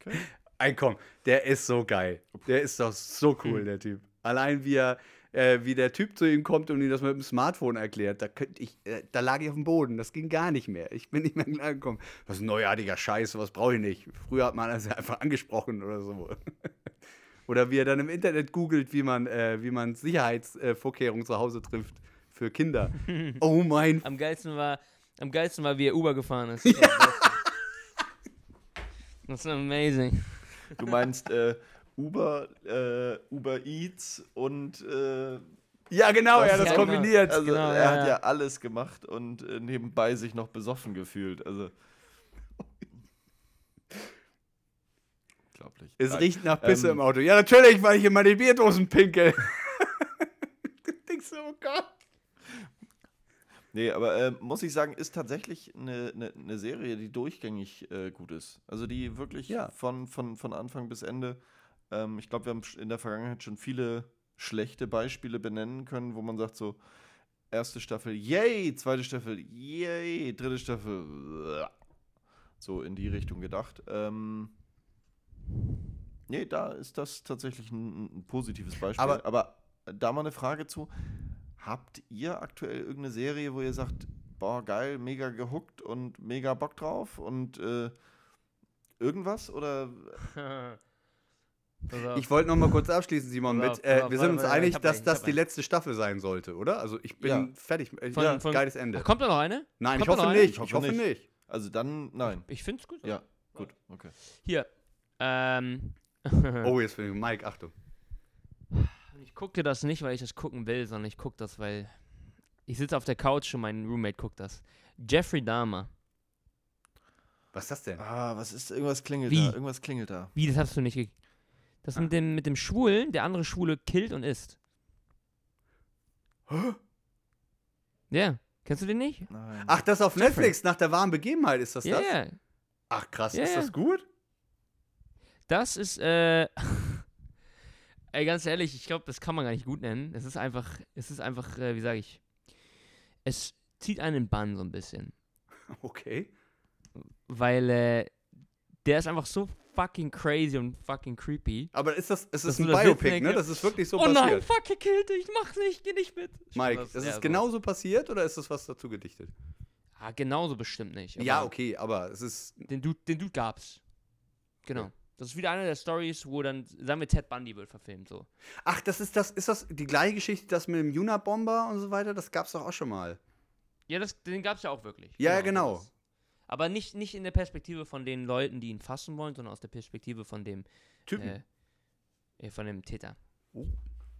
Okay. Ey, komm, der ist so geil. Der ist doch so cool, Hm. der Typ. Allein wie er, äh, wie der Typ zu ihm kommt und ihm das mit dem Smartphone erklärt, da könnte ich, äh, da lag ich auf dem Boden. Das ging gar nicht mehr. Ich bin nicht mehr klargekommen. Was ein neuartiger Scheiß, was brauche ich nicht. Früher hat man das ja einfach angesprochen oder so. oder wie er dann im Internet googelt, wie man, äh, wie man Sicherheitsvorkehrungen zu Hause trifft für Kinder. oh mein Am geilsten war, am geilsten war, wie er Uber gefahren ist. Das ist amazing. Du meinst äh, Uber, äh, Uber Eats und äh, Ja, genau, Was- ja, das Ja, genau. kombiniert. also Genau, er ja, hat ja. ja alles gemacht und äh, nebenbei sich noch besoffen gefühlt. Also unglaublich. Es Nein. riecht nach Pisse Ähm, im Auto. Ja, natürlich, weil ich in meine Bierdosen pinkel. du denkst so, oh Gott. Nee, aber äh, muss ich sagen, ist tatsächlich eine, eine, eine Serie, die durchgängig äh, gut ist. Also die wirklich Ja. von, von, von Anfang bis Ende. Ähm, ich glaube, wir haben in der Vergangenheit schon viele schlechte Beispiele benennen können, wo man sagt so, erste Staffel, yay, zweite Staffel, yay, dritte Staffel, so in die Richtung gedacht. Ähm, nee, da ist das tatsächlich ein, ein positives Beispiel. Aber- aber da mal eine Frage zu. Habt ihr aktuell irgendeine Serie, wo ihr sagt, boah, geil, mega gehuckt und mega Bock drauf und äh, irgendwas? Oder Auf. Ich wollte noch mal kurz abschließen, Simon, mit, äh, wir sind uns einig, ich dass einen, ich das die einen. letzte Staffel sein sollte, oder? Also ich bin Ja. fertig. Äh, Von- ja, von- geiles Ende. Ach, kommt da noch eine? Nein, ich hoffe eine? nicht. Ich hoffe Ich hoffe nicht. nicht. also dann, nein. Ich find's gut. Ja, gut, okay. Hier. Ähm. Oh, jetzt bin ich Mike, Achtung. Ich gucke das nicht, weil ich das gucken will, sondern ich gucke das, weil ich sitze auf der Couch und mein Roommate guckt das. Jeffrey Dahmer. Was ist das denn? Ah, was ist, irgendwas klingelt Wie? da, irgendwas klingelt da. Wie, das hast du nicht ge Das mit dem, mit dem Schwulen, der andere Schwule killt und isst. Ja. Kennst du den nicht? Nein. Ach, das auf Jeffrey. Netflix, nach der wahren Begebenheit ist das Ja, das? ja. Ach krass, Ja, ist das gut? Das ist, äh. Ey, ganz ehrlich, ich glaube, das kann man gar nicht gut nennen. Es ist einfach, es ist einfach, äh, wie sage ich. Es zieht einen in Bann so ein bisschen. Okay. Weil, äh, der ist einfach so fucking crazy und fucking creepy. Aber ist das, es Das ist ist ein das Biopic, ne? Das ist wirklich so oh nein, passiert. fuck, er killt dich, mach nicht, geh nicht mit. Ich Mike, das ist so. genauso passiert oder ist das was dazu gedichtet? Ah, genauso bestimmt nicht. ja, okay, aber es ist. Den Dude, den Dude gab's. Genau. Das ist wieder eine der Stories, wo dann, sagen wir, Ted Bundy wird verfilmt, so. Ach, das ist das, ist das die gleiche Geschichte, das mit dem Juna-Bomber und so weiter? Das gab's doch auch schon mal. Ja, das, den gab's ja auch wirklich. Ja, genau. sowas. Aber nicht, nicht in der Perspektive von den Leuten, die ihn fassen wollen, sondern aus der Perspektive von dem, Typen. äh, von dem Täter. Oh.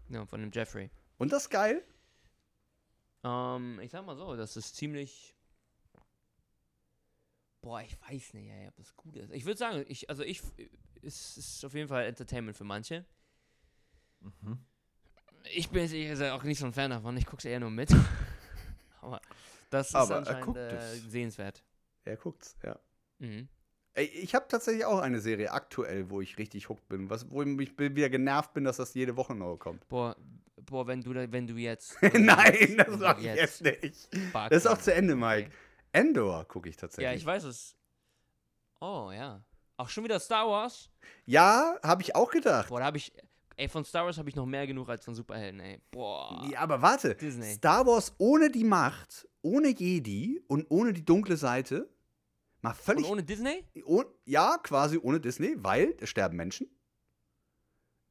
Ja, von dem Jeffrey. Und das ist geil? Ähm, ich sag mal so, das ist ziemlich. Boah, ich weiß nicht, ob das gut ist. Ich würde sagen, ich, also ich, es ist auf jeden Fall Entertainment für manche. Mhm. Ich bin jetzt gesagt auch nicht so ein Fan davon, ich guck's eher nur mit. Aber das ist Aber er anscheinend guckt äh, es. sehenswert. Er guckt's, ja. Mhm. Ich habe tatsächlich auch eine Serie aktuell, wo ich richtig hooked bin, was, wo ich wieder genervt bin, dass das jede Woche neu kommt. Boah, boah, wenn du wenn du jetzt. Nein, das sag ich jetzt nicht. Fuck, Das ist auch zu Ende, Mike. Endor gucke ich tatsächlich. Ja, ich weiß es. Oh, ja. Auch schon wieder Star Wars? Ja, habe ich auch gedacht. Boah, da habe ich. Ey, von Star Wars habe ich noch mehr genug als von Superhelden, ey. Boah. Ja, aber warte. Disney. Star Wars ohne die Macht, ohne Jedi und ohne die dunkle Seite. Mal Und völlig. ohne Disney? Oh, ja, quasi ohne Disney, weil es sterben Menschen.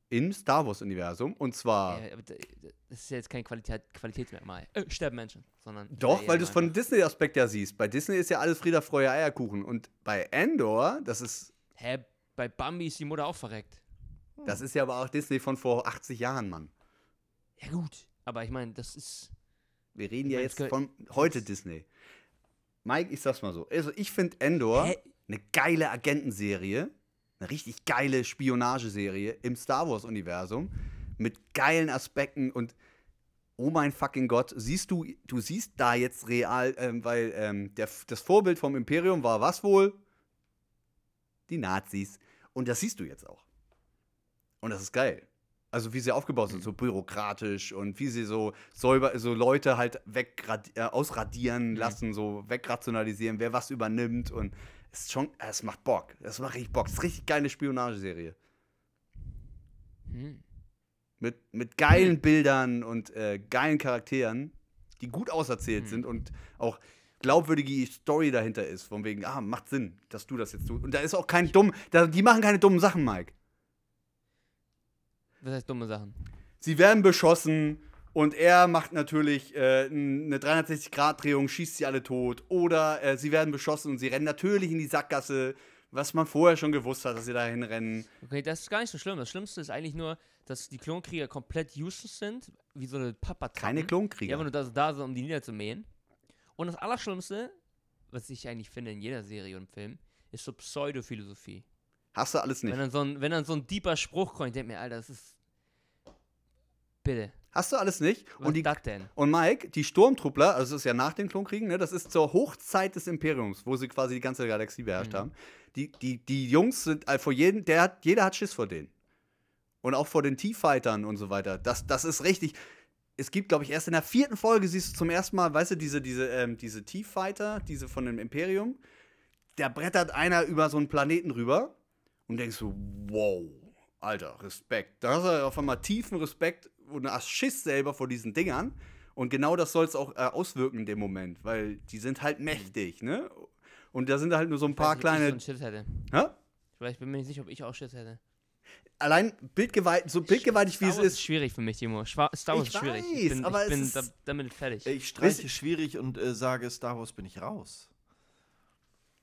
Im Star Wars-Universum. Und zwar. Ja, das ist ja jetzt kein Qualität, Qualitätsmerkmal. Äh, sterben Menschen, sondern. Doch, weil du es von Disney-Aspekt ja siehst. Bei Disney ist ja alles Frieder, Freude, Eierkuchen. Und bei Endor, das ist, Hä, bei Bambi ist die Mutter auch verreckt. das ist ja aber auch Disney von vor 80 Jahren, Mann. Ja, gut. Aber ich meine, das ist. Wir reden Ich ja mein, jetzt von heute Disney. Mike, ich sag's mal so. Also, ich finde Endor Hä? eine geile Agentenserie. Eine richtig geile Spionageserie im Star Wars-Universum. Mit geilen Aspekten und. Oh mein fucking Gott, siehst du, du siehst da jetzt real, ähm, weil ähm, der, das Vorbild vom Imperium war was wohl? Die Nazis. Und das siehst du jetzt auch. Und das ist geil. Also wie sie aufgebaut sind, so bürokratisch und wie sie so säuber, so Leute halt wegrad, äh, ausradieren Mhm. lassen, so wegrationalisieren, wer was übernimmt und es ist schon, es macht Bock. Es macht richtig Bock. Es ist eine richtig geile Spionageserie. Hm. Mit, mit geilen Bildern und äh, geilen Charakteren, die gut auserzählt sind und auch glaubwürdige Story dahinter ist. Von wegen, ah, macht Sinn, dass du das jetzt tust. Und da ist auch kein dumm, da, die machen keine dummen Sachen, Mike. Was heißt dumme Sachen? Sie werden beschossen und er macht natürlich äh, eine 360-Grad-Drehung, schießt sie alle tot. Oder äh, sie werden beschossen und sie rennen natürlich in die Sackgasse, was man vorher schon gewusst hat, dass sie dahin rennen. Okay, das ist gar nicht so schlimm. Das Schlimmste ist eigentlich nur, dass die Klonkrieger komplett useless sind, wie so eine Papa Keine Die Klonkrieger. einfach nur da, da sind, um die niederzumähen. Und das Allerschlimmste, was ich eigentlich finde in jeder Serie und Film, ist so Pseudophilosophie. Hast du alles nicht. Wenn dann, so ein, wenn dann so ein deeper Spruch kommt, ich denke mir, Alter, das ist. Bitte. Hast du alles nicht. Was Und, die, das denn? und Mike, die Sturmtruppler, also das ist ja nach den Klonkriegen, ne, das ist zur Hochzeit des Imperiums, wo sie quasi die ganze Galaxie beherrscht Mhm. haben. Die, die, die Jungs sind äh, vor jedem, der hat, jeder hat Schiss vor denen. Und auch vor den T-Fightern und so weiter. Das, das ist richtig. Es gibt, glaube ich, erst in der vierten Folge siehst du zum ersten Mal, weißt du, diese, diese, ähm, diese T-Fighter, diese von dem Imperium. Da brettert einer über so einen Planeten rüber und denkst so, wow, Alter, Respekt. Da hast du auf einmal tiefen Respekt und hast Schiss selber vor diesen Dingern. Und genau das soll es auch äh, auswirken in dem Moment, weil die sind halt mächtig, ne? Und da sind halt nur so ein paar Ich weiß kleine. ich so Schiss hätte. Hä? Vielleicht bin ich mir nicht sicher, ob ich auch Schiss hätte. Allein bildgewalt, so bildgewaltig wie Star es Wars ist. schwierig für mich, Timo. Schwa- Star Wars Ich ist schwierig. weiß, ich bin, aber ich es bin ist- da, damit fertig. Ich streiche schwierig und äh, sage, Star Wars bin ich raus.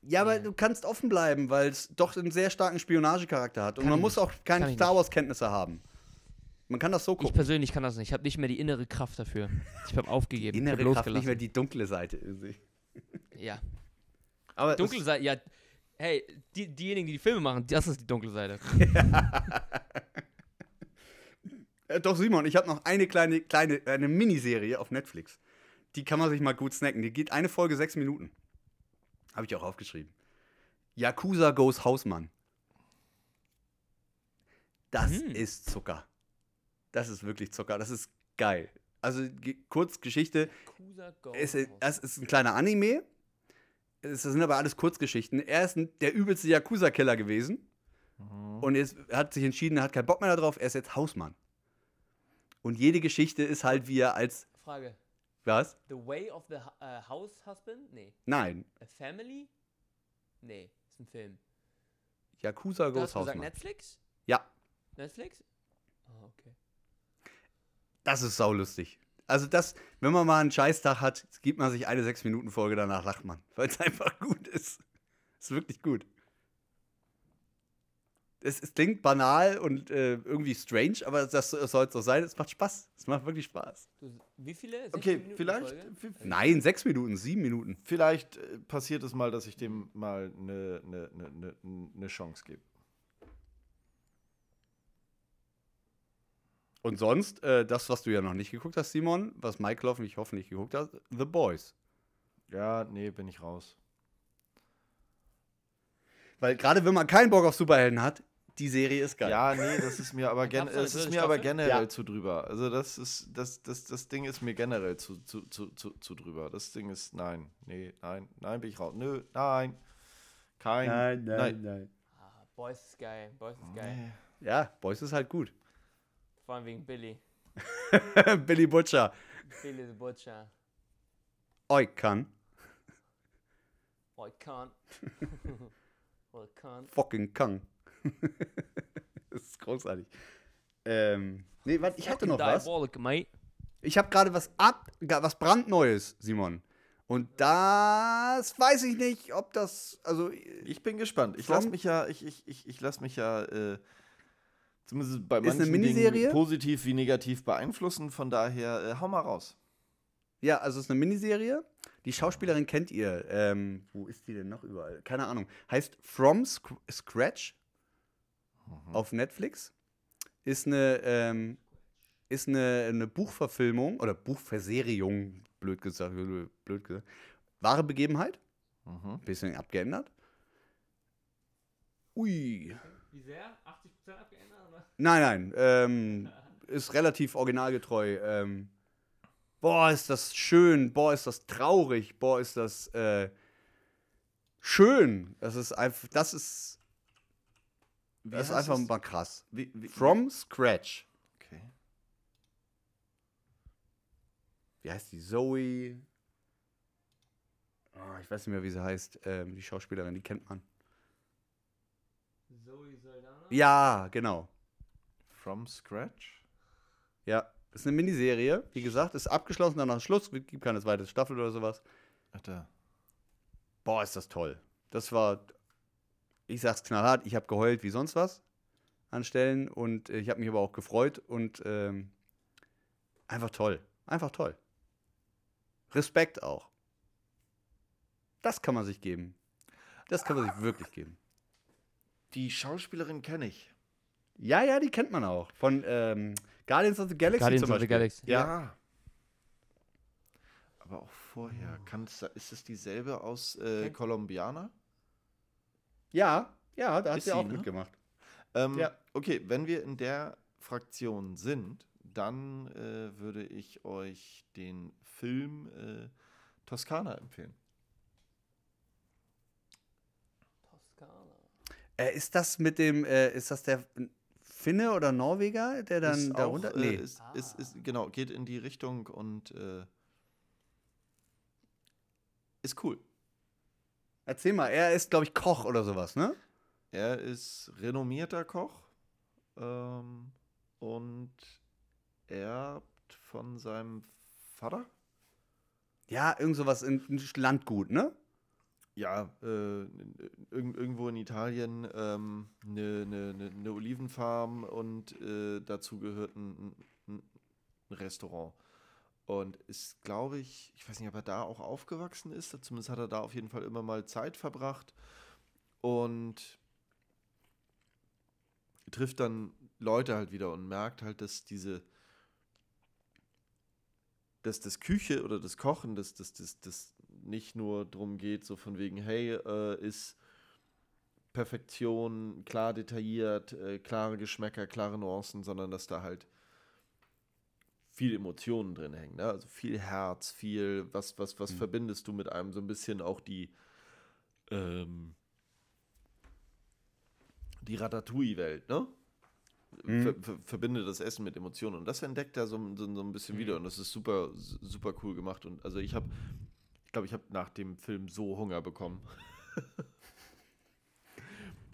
Ja, aber du kannst offen bleiben, weil es doch einen sehr starken Spionagecharakter hat. Und Kann man ich muss auch keine ich Star. Wars-Kenntnisse haben. Man kann das so Ich gucken. persönlich kann das nicht. Ich habe nicht mehr die innere Kraft dafür. Ich habe aufgegeben. ich hab Innere Kraft, nicht mehr die dunkle Seite in sich. Ja. Aber Dunkle Seite, ja. Hey, die, diejenigen, die die Filme machen, das ist die dunkle Seite. Äh, doch, Simon, ich habe noch eine kleine, kleine, eine Miniserie auf Netflix. Die kann man sich mal gut snacken. Die geht eine Folge sechs Minuten. Habe ich auch aufgeschrieben. Yakuza Goes Hausmann. Das Hm. ist Zucker. Das ist wirklich Zucker. Das ist geil. Also ge- kurz Geschichte. Es ist, es ist ein kleiner Anime. Es sind aber alles Kurzgeschichten. Er ist ein, der übelste Yakuza-Killer gewesen. Und jetzt hat sich entschieden, er hat keinen Bock mehr darauf. Er ist jetzt Hausmann. Und jede Geschichte ist halt, wie er als. Frage. Was? The Way of the äh, House Husband? Nee. Nein. A Family? Nee, ist ein Film. Yakuza gesagt Hausmann. Netflix? Ja, Netflix? Ah, okay. das ist saulustig. Also, das, wenn man mal einen Scheißtag hat, gibt man sich eine 6-Minuten-Folge, danach lacht man. Weil es einfach gut ist. Ist wirklich gut. Es, es klingt banal und äh, irgendwie strange, aber das soll es so sein. Es macht Spaß. Es macht wirklich Spaß. Wie viele? 16 Okay, Minuten vielleicht, Nein, sechs Minuten, sieben Minuten. vielleicht äh, passiert es mal, dass ich dem mal eine ne, ne, ne, ne Chance gebe. Und sonst, äh, das, was du ja noch nicht geguckt hast, Simon, was Mike hoffentlich hoffentlich geguckt hat, The Boys. Ja, nee, bin ich raus. Weil gerade wenn man keinen Bock auf Superhelden hat, die Serie ist geil. Ja, nee, das ist mir aber, gen es ist mir aber generell Ja. zu drüber. Also das ist, das, das, das Ding ist mir generell zu, zu, zu, zu, zu drüber. Das Ding ist, nein, nee, nein, nein, bin ich raus. Nö, nein, kein, nein. Ah, Boys ist geil. Boys ist geil. Nee. Ja, Boys ist halt gut. Vor allem wegen Billy. Billy Butcher. Billy the Butcher. Oi, kann. I can't. I can't. Fucking Kang. das ist großartig. Ähm, nee, warte, ich hatte noch was. Ich habe gerade was ab, was brandneues, Simon. Und das weiß ich nicht, ob das, also Ich bin gespannt. Ich lasse mich ja, ich, ich, ich, ich lasse mich ja äh, zumindest bei Ist eine manchen Miniserie? Dingen positiv wie negativ beeinflussen. Von daher, äh, hau mal raus. Ja, also es ist eine Miniserie. Die Schauspielerin kennt ihr. Ähm, wo ist die denn noch überall? Keine Ahnung. Heißt From Sc Scratch auf Netflix. Ist eine, ähm, ist eine, eine Buchverfilmung oder Buchverseriung, blöd gesagt, blöd gesagt. Wahre Begebenheit. Mhm. Bisschen abgeändert. Ui. Wie sehr? 80% abgeändert, oder? Nein, nein. Ähm, ist relativ originalgetreu. Ähm, boah, ist das schön. Boah, ist das traurig. Boah, ist das äh, schön. Das ist einfach, das ist, wie das ist einfach es? mal krass. Wie, wie, From Scratch. Okay. Wie heißt die? Zoe. Oh, ich weiß nicht mehr, wie sie heißt. Ähm, die Schauspielerin, die kennt man. Zoe Saldana? Ja, genau. From Scratch? Ja, ist eine Miniserie. Wie gesagt, ist abgeschlossen, danach Schluss. Gibt keine zweite Staffel oder sowas. Ach da. Boah, ist das toll. Das war ich sag's knallhart, ich habe geheult wie sonst was an Stellen und äh, ich habe mich aber auch gefreut und ähm, einfach toll. Einfach toll. Respekt auch. Das kann man sich geben. Das kann man sich wirklich geben. Die Schauspielerin kenne ich. Ja, ja, die kennt man auch. Von ähm, Guardians of the Galaxy Guardians zum of the Beispiel. Galaxy. Ja. Aber auch vorher. Kann es, ist es dieselbe aus äh, Colombiana? Ja, ja, da hat Ist sie sie, auch ne? mitgemacht. Ähm, Ja. Okay, wenn wir in der Fraktion sind, dann äh, würde ich euch den Film äh, Toskana empfehlen. Äh, ist das mit dem, äh, ist das der Finne oder Norweger, der dann ist darunter. auch, nee. äh, ist, ist, ist, genau, geht in die Richtung und äh, ist cool. Erzähl mal, er ist, glaube ich, Koch oder sowas, ne? Er ist renommierter Koch ähm, und erbt von seinem Vater. Ja, irgend sowas in, Landgut, ne? Ja, äh, irg irgendwo in Italien eine ähm, ne, ne, ne, ne Olivenfarm und äh, dazu gehört ein, ein Restaurant. Und ist, glaube ich, ich weiß nicht, ob er da auch aufgewachsen ist, zumindest hat er da auf jeden Fall immer mal Zeit verbracht. Und trifft dann Leute halt wieder und merkt halt, dass diese, dass das Küche oder das Kochen, dass das, das, das nicht nur darum geht, so von wegen, hey, äh, ist Perfektion, klar detailliert, äh, klare Geschmäcker, klare Nuancen, sondern dass da halt viel Emotionen drin hängen, ne? Also viel Herz, viel, was, was, was verbindest du mit einem, so ein bisschen auch die, ähm, die Ratatouille-Welt, ne? Ver, ver, verbindet das Essen mit Emotionen. Und das entdeckt er so, so, so ein bisschen wieder. Und das ist super, super cool gemacht. Und also ich habe, ich glaube, ich habe nach dem Film so Hunger bekommen.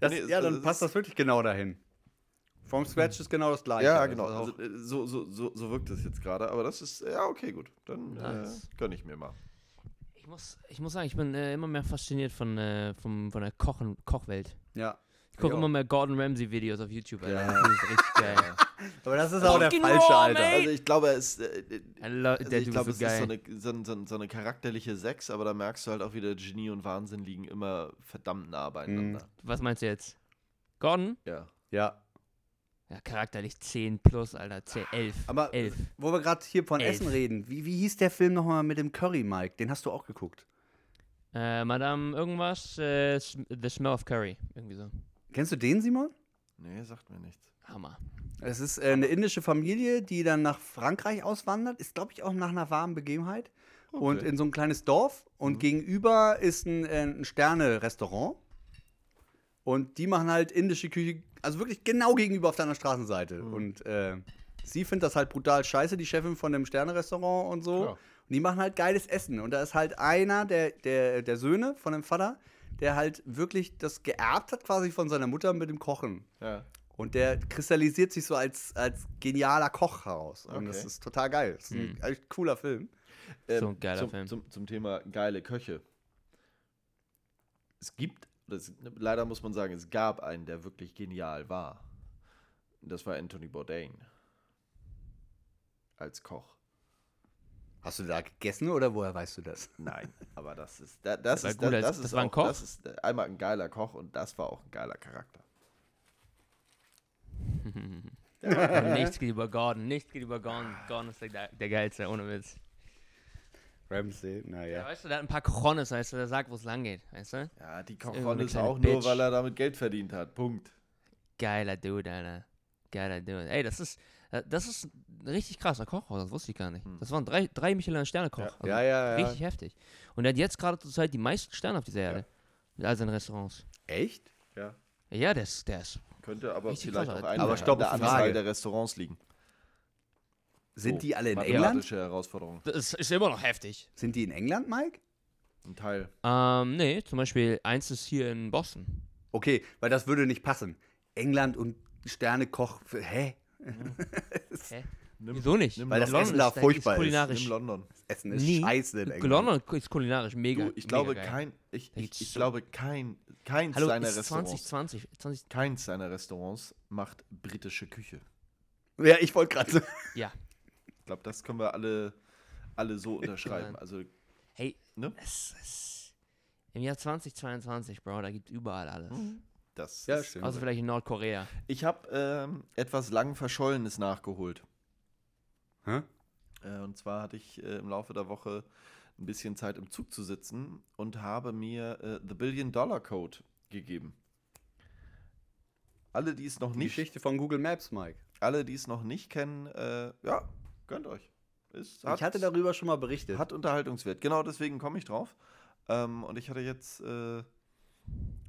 Das, Nee, es- ja, dann es passt das wirklich genau dahin. Vom Scratch ist genau das gleiche. Ja, Das genau. Also, äh, so, so, so, so wirkt es jetzt gerade. Aber das ist, ja, okay, gut. Dann Nice. äh, gönne ich mir mal. Ich muss, ich muss sagen, ich bin äh, immer mehr fasziniert von, äh, vom, von der Kochen, Kochwelt. ja. Ich gucke immer mehr Gordon Ramsay-Videos auf YouTube. Alter. Ja. Das ist richtig geil. Aber das ist auch der falsche Alter. Also ich glaube, es, äh, äh, also der ich glaube, ist es so ist so geil. eine, so, so, so eine charakterliche Sechs, aber da merkst du halt auch wieder, Genie und Wahnsinn liegen immer verdammt nah beieinander. Was meinst du jetzt? Gordon? Ja. Ja. Ja, charakterlich 10 plus, Alter. 10, 11. Aber 11. wo wir gerade hier von Elf. Essen reden, wie, wie hieß der Film nochmal mit dem Curry, Mike? Den hast du auch geguckt. Äh, Madame irgendwas, äh, The Smell of Curry. Irgendwie so. Kennst du den, Simon? Nee, sagt mir nichts. Hammer. Es ist äh, eine indische Familie, die dann nach Frankreich auswandert. Ist, glaube ich, auch nach einer warmen Begebenheit. Und in so ein kleines Dorf. Und gegenüber ist ein, äh, ein Sterne-Restaurant. Und die machen halt indische Küche, also wirklich genau gegenüber auf der anderen Straßenseite. Und äh, sie findet das halt brutal scheiße, die Chefin von dem Sterne-Restaurant und so. Klar. Und die machen halt geiles Essen. Und da ist halt einer der, der, der Söhne von dem Vater, der halt wirklich das geerbt hat, quasi von seiner Mutter mit dem Kochen. Ja. Und der kristallisiert sich so als, als genialer Koch heraus. Und das Okay. ist total geil. Das ist ein echt cooler Film. So ein geiler zum, Film. Zum, zum Thema geile Köche. Es gibt, das, leider muss man sagen, es gab einen, der wirklich genial war. Das war Anthony Bourdain. Als Koch. Hast du da gegessen oder woher weißt du das? Nein, aber das ist, da, das war ist, gut das das ist war ein auch, Koch? Das ist einmal ein geiler Koch und das war auch ein geiler Charakter. nichts geht über Gordon. Nichts geht über Gordon. Gordon ist der, der geilste, ohne Witz. Ramsey, Ja, naja. weißt du, der hat ein paar Krones, weißt du, der sagt, wo es lang geht, weißt du? Ja, die kleine auch nur, Bitch. weil er damit Geld verdient hat. Punkt. Geiler Dude, Alter. Geiler Dude. Ey, das ist, äh, das ist ein richtig krasser Koch, das wusste ich gar nicht. Das waren drei, drei Michelin-Sterne-Koch. Also Hm. Ja, ja, ja. Richtig heftig. Und er hat jetzt gerade zur Zeit die meisten Sterne auf dieser Erde. Mit all seinen Restaurants. Echt? Ja. Ja, der ist, der ist Könnte aber vielleicht krass, auch Alter. eine Aber stopp, der. Anzahl der Restaurants liegen. Sind So, die alle in England? Herausforderung. Das ist immer noch heftig. Sind die in England, Mike? Ein Teil. Ähm, nee, zum Beispiel eins ist hier in Boston. Okay, weil das würde nicht passen. England und Sternekoch, für- hä? Hä? Nimm, Wieso nicht? nimm Weil das London Essen da ist- furchtbar ist. kulinarisch. Nimm London. Essen ist Nie. scheiße in England. London ist kulinarisch mega. Du, ich glaube, mega geil. kein, ich, ich, ich so- glaube, kein, keins Hallo, seiner Restaurants, 2020, 20, keins seiner Restaurants macht britische Küche. Ja, ich wollte gerade so. ja. Ich glaube, das können wir alle, alle so unterschreiben. Nein. Also, Hey, Ne? es ist im Jahr 2022, Bro, da gibt überall alles. das Ja, ist, stimmt. Außer vielleicht in Nordkorea. Ich habe ähm, etwas lang Verschollenes nachgeholt. Hä? Äh, und zwar hatte ich äh, im Laufe der Woche ein bisschen Zeit im Zug zu sitzen und habe mir äh, The Billion Dollar Code gegeben. Alle, die es noch Die nicht, Geschichte von Google Maps, Mike. alle, die es noch nicht kennen, äh, ja, gönnt euch. Ist, ich hatte darüber schon mal berichtet. Hat Unterhaltungswert. Genau deswegen komme ich drauf. Ähm, und ich hatte jetzt, äh,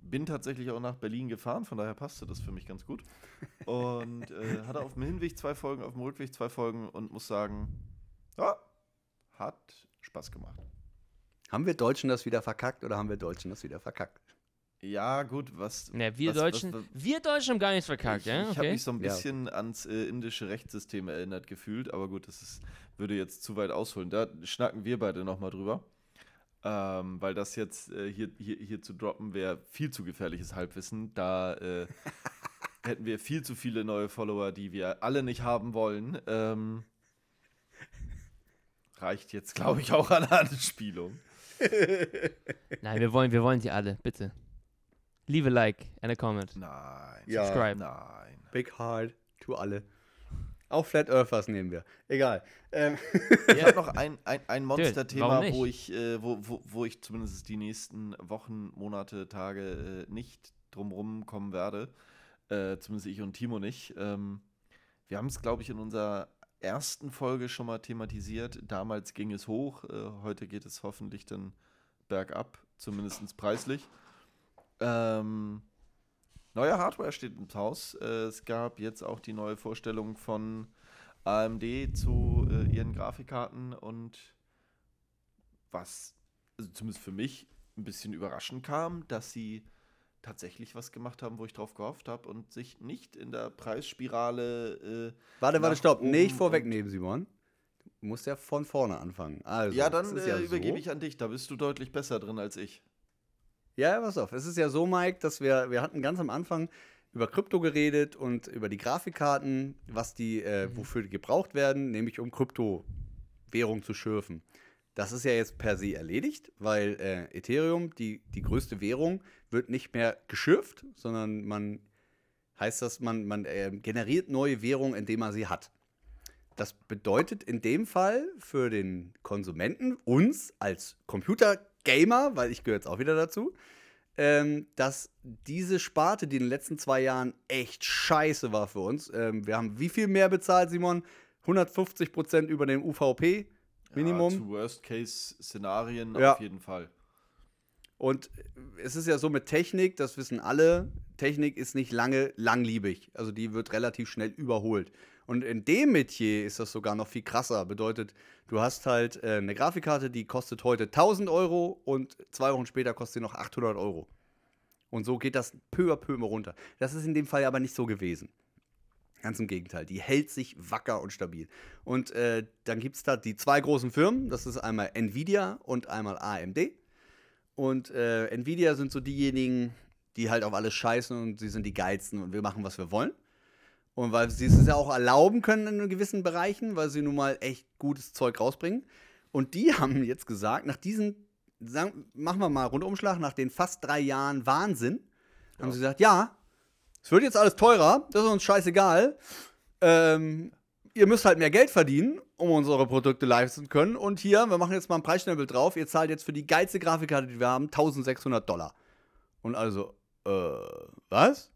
bin tatsächlich auch nach Berlin gefahren, von daher passte das für mich ganz gut. Und äh, hatte auf dem Hinweg zwei Folgen, auf dem Rückweg zwei Folgen und muss sagen, ja, hat Spaß gemacht. haben wir Deutschen das wieder verkackt oder haben wir Deutschen das wieder verkackt? Ja, gut, was. Ne, wir was, Deutschen, Was, wir Deutschen haben gar nichts verkackt, ich ja? ich habe Okay. mich so ein Ja. bisschen ans äh, indische Rechtssystem erinnert gefühlt, aber gut, das ist, würde jetzt zu weit ausholen. Da schnacken wir beide nochmal drüber. Ähm, weil das jetzt äh, hier, hier, hier zu droppen wäre viel zu gefährliches Halbwissen. Da äh, hätten wir viel zu viele neue Follower, die wir alle nicht haben wollen. Ähm, reicht jetzt, glaube ich, auch an Anspielung. Nein, wir wollen, wir wollen sie alle, bitte. Leave a like and a comment. Nein. Ja. Subscribe. Nein. Big Hard, tu alle. Auch Flat Earthers nehmen wir. Egal. Ähm, Ich habe noch ein, ein, ein Monster-Thema, wo ich, äh, wo, wo, wo ich zumindest die nächsten Wochen, Monate, Tage äh, nicht drumrum kommen werde. Äh, zumindest ich und Timo nicht. Ähm, wir haben es, glaube ich, in unserer ersten Folge schon mal thematisiert. Damals ging es hoch, äh, heute geht es hoffentlich dann bergab, zumindest preislich. Ähm, neue Hardware steht ins Haus. Äh, es gab jetzt auch die neue Vorstellung von AMD zu äh, ihren Grafikkarten und was also zumindest für mich ein bisschen überraschend kam, dass sie tatsächlich was gemacht haben, wo ich drauf gehofft habe und sich nicht in der Preisspirale. Äh, warte, warte, stopp. Nicht vorwegnehmen, Simon. Du musst ja von vorne anfangen. Also, ja, dann äh, übergebe so. ich an dich. Da bist du deutlich besser drin als ich. Ja, pass auf. Es ist ja so, Mike, dass wir, wir hatten ganz am Anfang über Krypto geredet und über die Grafikkarten, was die, äh, wofür die gebraucht werden, nämlich um Kryptowährung zu schürfen. Das ist ja jetzt per se erledigt, weil äh, Ethereum, die, die größte Währung, wird nicht mehr geschürft, sondern man heißt das, man, man äh, generiert neue Währung, indem man sie hat. Das bedeutet in dem Fall für den Konsumenten, uns als Computergamer, weil ich gehöre jetzt auch wieder dazu, ähm, dass diese Sparte, die in den letzten zwei Jahren echt scheiße war für uns, ähm, wir haben wie viel mehr bezahlt, Simon? 150 Prozent über dem UVP-Minimum. Ja, zu Worst-Case-Szenarien Ja. auf jeden Fall. Und es ist ja so mit Technik, das wissen alle, Technik ist nicht lange langlebig. Also die wird relativ schnell überholt. Und in dem Metier ist das sogar noch viel krasser. Bedeutet, du hast halt äh, eine Grafikkarte, die kostet heute 1000 Euro und zwei Wochen später kostet sie noch 800 Euro. Und so geht das peu à peu immer runter. Das ist in dem Fall aber nicht so gewesen. Ganz im Gegenteil, die hält sich wacker und stabil. Und äh, dann gibt es da die zwei großen Firmen, das ist einmal Nvidia und einmal AMD. Und äh, Nvidia sind so diejenigen, die halt auf alles scheißen und sie sind die geilsten und wir machen, was wir wollen. Und weil sie es ja auch erlauben können in gewissen Bereichen, weil sie nun mal echt gutes Zeug rausbringen. Und die haben jetzt gesagt, nach diesen, sagen, machen wir mal Rundumschlag, nach den fast drei Jahren Wahnsinn, haben sie gesagt, ja, es wird jetzt alles teurer, das ist uns scheißegal. Ähm, ihr müsst halt mehr Geld verdienen, um unsere Produkte leisten zu können. Und hier, wir machen jetzt mal einen Preisstempel drauf. Ihr zahlt jetzt für die geilste Grafikkarte, die wir haben, 1600 Dollar. Und also, äh, was?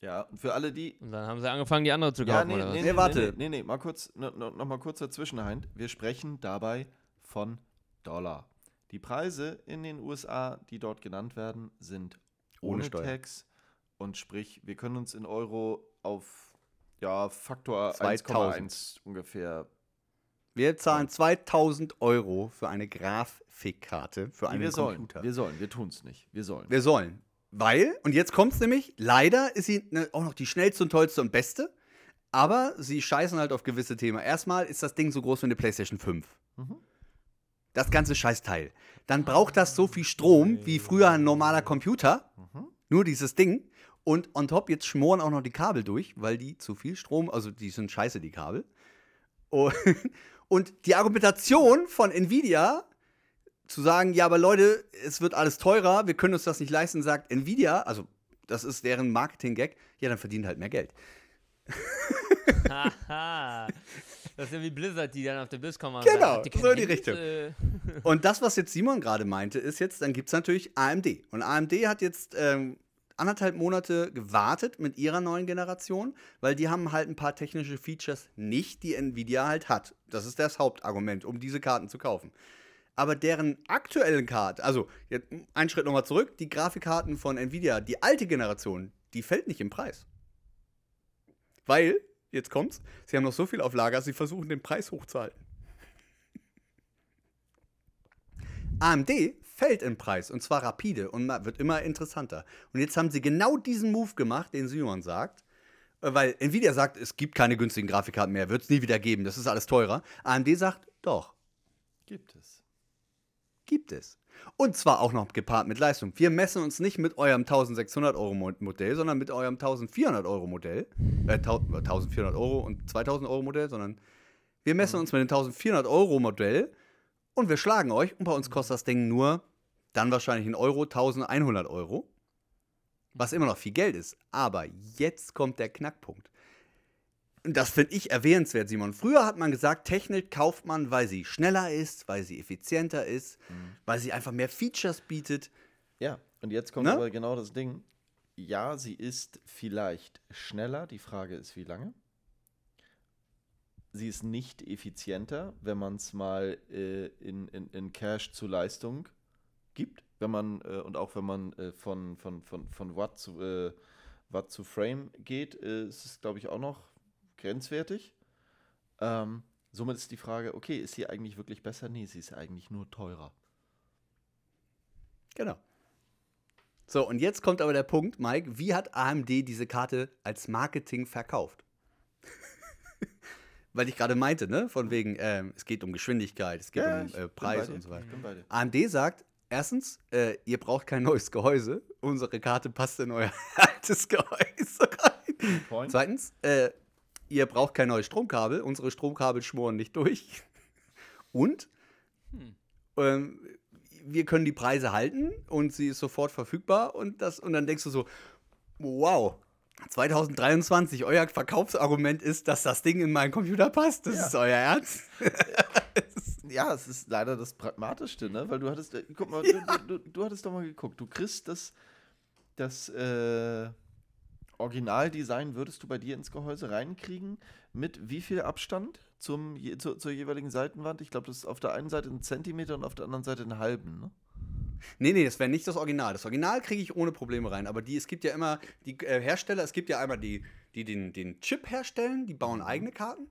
Ja, und für alle, die Und dann haben sie angefangen, die andere zu Ja, kaufen, nee, oder nee, Nee, nee, warte. Nee, nee, nee, mal kurz, no, no, noch mal kurz dazwischen, Hein. Wir sprechen dabei von Dollar. Die Preise in den USA, die dort genannt werden, sind Ohne ohne. Tax. Und sprich, wir können uns in Euro auf ja, Faktor 2000. 1,1 ungefähr Wir zahlen 2000 Euro für eine Grafikkarte für einen wir sollen, Computer. wir sollen, wir tun es nicht. Wir sollen. Wir sollen. Weil, und jetzt kommt es nämlich, leider ist sie ne, auch noch die schnellste und tollste und beste, aber sie scheißen halt auf gewisse Themen. Erstmal ist das Ding so groß wie eine PlayStation 5. Das ganze Scheißteil. Dann braucht das so viel Strom wie früher ein normaler Computer. Nur dieses Ding. Und on top, jetzt schmoren auch noch die Kabel durch, weil die zu viel Strom, also die sind scheiße, die Kabel. Und, und die Argumentation von Nvidia zu sagen, ja, aber Leute, es wird alles teurer, wir können uns das nicht leisten, sagt Nvidia, also das ist deren Marketing-Gag, ja, dann verdient halt mehr Geld. Haha. Das ist ja wie Blizzard, die dann auf der kommen. und Genau, so in die? Richtung. Und das, was jetzt Simon gerade meinte, ist jetzt, dann gibt es natürlich AMD. Und AMD hat jetzt ähm, anderthalb Monate gewartet mit ihrer neuen Generation, weil die haben halt ein paar technische Features nicht, die Nvidia halt hat. Das ist das Hauptargument, um diese Karten zu kaufen. Aber deren aktuellen Karten, also jetzt einen Schritt nochmal zurück, die Grafikkarten von Nvidia, die alte Generation, die fällt nicht im Preis. Weil, jetzt kommt's, sie haben noch so viel auf Lager, sie versuchen den Preis hochzuhalten. AMD fällt im Preis und zwar rapide und wird immer interessanter. Und jetzt haben sie genau diesen Move gemacht, den Simon sagt, äh, weil Nvidia sagt, es gibt keine günstigen Grafikkarten mehr, wird es nie wieder geben, das ist alles teurer. AMD sagt, doch, Gibt es. Gibt es. Und zwar auch noch gepaart mit Leistung. Wir messen uns nicht mit eurem 1600 Euro Mo- Modell, sondern mit eurem 1400 Euro Modell. Äh, tau- 1400 Euro und 2000 Euro Modell, sondern wir messen uns mit dem 1400 Euro Modell und wir schlagen euch. Und bei uns kostet das Ding nur dann wahrscheinlich in Euro 1100 Euro. Was immer noch viel Geld ist. Aber jetzt kommt der Knackpunkt. Das finde ich erwähnenswert, Simon. Früher hat man gesagt, Technik kauft man, weil sie schneller ist, weil sie effizienter ist, weil sie einfach mehr Features bietet. Ja, und jetzt kommt Ne? aber genau das Ding. Ja, sie ist vielleicht schneller, die Frage ist, wie lange. Sie ist nicht effizienter, wenn man es mal äh, in, in, in Cash zu Leistung gibt. Wenn man, äh, und auch wenn man äh, von, von, von, von Watt zu, äh, Watt zu Frame geht, äh, ist es, glaube ich, auch noch grenzwertig. Ähm, somit ist die Frage, okay, ist sie eigentlich wirklich besser? Nee, sie ist eigentlich nur teurer. Genau. So, und jetzt kommt aber der Punkt, Mike, wie hat AMD diese Karte als Marketing verkauft? Weil ich gerade meinte, ne, von wegen, ähm, es geht um Geschwindigkeit, es geht um ich äh, Preis und so weiter. AMD sagt, erstens, äh, ihr braucht kein neues Gehäuse. Unsere Karte passt in euer altes Gehäuse rein. Point. Zweitens, äh, ihr braucht kein neues Stromkabel. Unsere Stromkabel schmoren nicht durch. Und ähm, wir können die Preise halten und sie ist sofort verfügbar. Und, das, und dann denkst du so, wow. 2023, euer Verkaufsargument ist, dass das Ding in meinen Computer passt. Das Ja. ist euer Ernst? Ja, es ist leider das Pragmatischste, ne? Weil du hattest, äh, guck mal, du, du, du hattest doch mal geguckt, du kriegst das, das äh, Originaldesign, würdest du bei dir ins Gehäuse reinkriegen, mit wie viel Abstand zum, je, zur, zur jeweiligen Seitenwand? Ich glaube, das ist auf der einen Seite ein Zentimeter und auf der anderen Seite einen halben, ne? Nee, nee, das wäre nicht das Original. Das Original kriege ich ohne Probleme rein. Aber die, es gibt ja immer die äh, Hersteller, es gibt ja einmal die, die den, den Chip herstellen, die bauen eigene Karten.